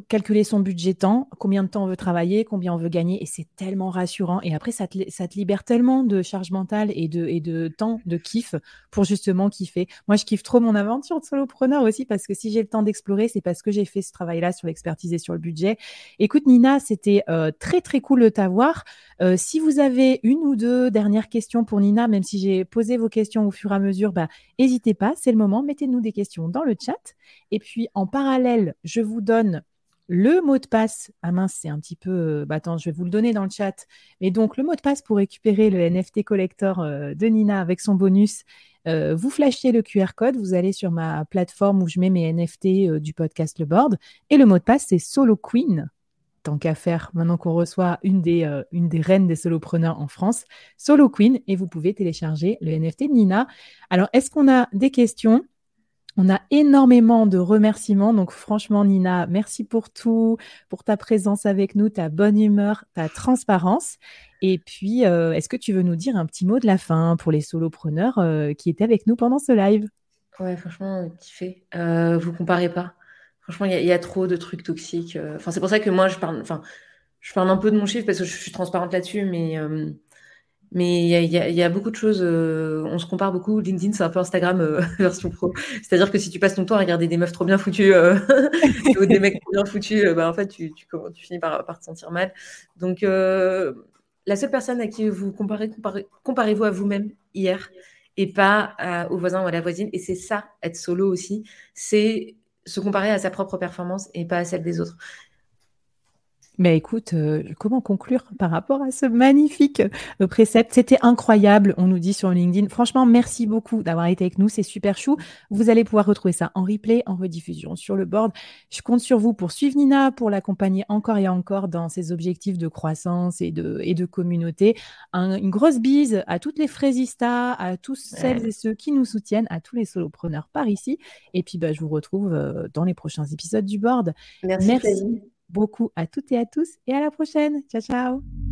calculer son budget temps, combien de temps on veut travailler, combien on veut gagner. Et c'est tellement rassurant. Et après, ça te, ça te libère tellement de charge mentale et de, et de temps, de kiff pour justement kiffer. Moi, je kiffe trop mon aventure de solopreneur aussi parce que si j'ai le temps d'explorer, c'est parce que j'ai fait ce travail-là sur l'expertise et sur le budget. Écoute, Nina, c'était euh, très, très cool de t'avoir. Euh, si vous avez une ou deux dernières questions pour Nina, même si j'ai posé vos questions au fur et à mesure, bah, N'hésitez pas, c'est le moment, mettez-nous des questions dans le chat. Et puis en parallèle, je vous donne le mot de passe. Ah mince, c'est un petit peu. Euh, bah, attends, je vais vous le donner dans le chat. Mais donc, le mot de passe pour récupérer le NFT collector de Nina avec son bonus. Euh, vous flashez le QR code, vous allez sur ma plateforme où je mets mes NFT du podcast Le Board. Et le mot de passe, c'est Solo Queen tant qu'à faire, maintenant qu'on reçoit une des, euh, une des reines des solopreneurs en France, Solo Queen, et vous pouvez télécharger le NFT de Nina. Alors, est-ce qu'on a des questions? On a énormément de remerciements. Donc, franchement, Nina, merci pour tout, pour ta présence avec nous, ta bonne humeur, ta transparence. Et puis, euh, est-ce que tu veux nous dire un petit mot de la fin pour les solopreneurs euh, qui étaient avec nous pendant ce live? Ouais, franchement, kiffé. Euh, vous comparez pas. Franchement, il y, a trop de trucs toxiques. Euh. Enfin, c'est pour ça que moi, je parle, enfin, je parle un peu de mon chiffre parce que je suis transparente là-dessus, mais mais il y, a, beaucoup de choses. On se compare beaucoup. LinkedIn, c'est un peu Instagram version pro. C'est-à-dire que si tu passes ton temps à regarder des meufs trop bien foutues ou des mecs trop bien foutus, bah, en fait, tu, tu, finis par, par, te sentir mal. Donc, la seule personne à qui vous comparez, comparez, vous à vous-même hier et pas aux voisins ou à la voisine. Et c'est ça, être solo aussi. C'est se comparer à sa propre performance et pas à celle des autres. Mais écoute, euh, comment conclure par rapport à ce magnifique euh, précepte? C'était incroyable, on nous dit sur LinkedIn. Franchement, merci beaucoup d'avoir été avec nous, c'est super chou. Vous allez pouvoir retrouver ça en replay, en rediffusion sur le board. Je compte sur vous pour suivre Nina, pour l'accompagner encore et encore dans ses objectifs de croissance et de, et de communauté. une grosse bise à toutes les fraisistas, à tous celles et ceux qui nous soutiennent, à tous les solopreneurs par ici. Et puis, bah, je vous retrouve euh, dans les prochains épisodes du board. Merci. merci beaucoup à toutes et à tous et à la prochaine. Ciao, ciao.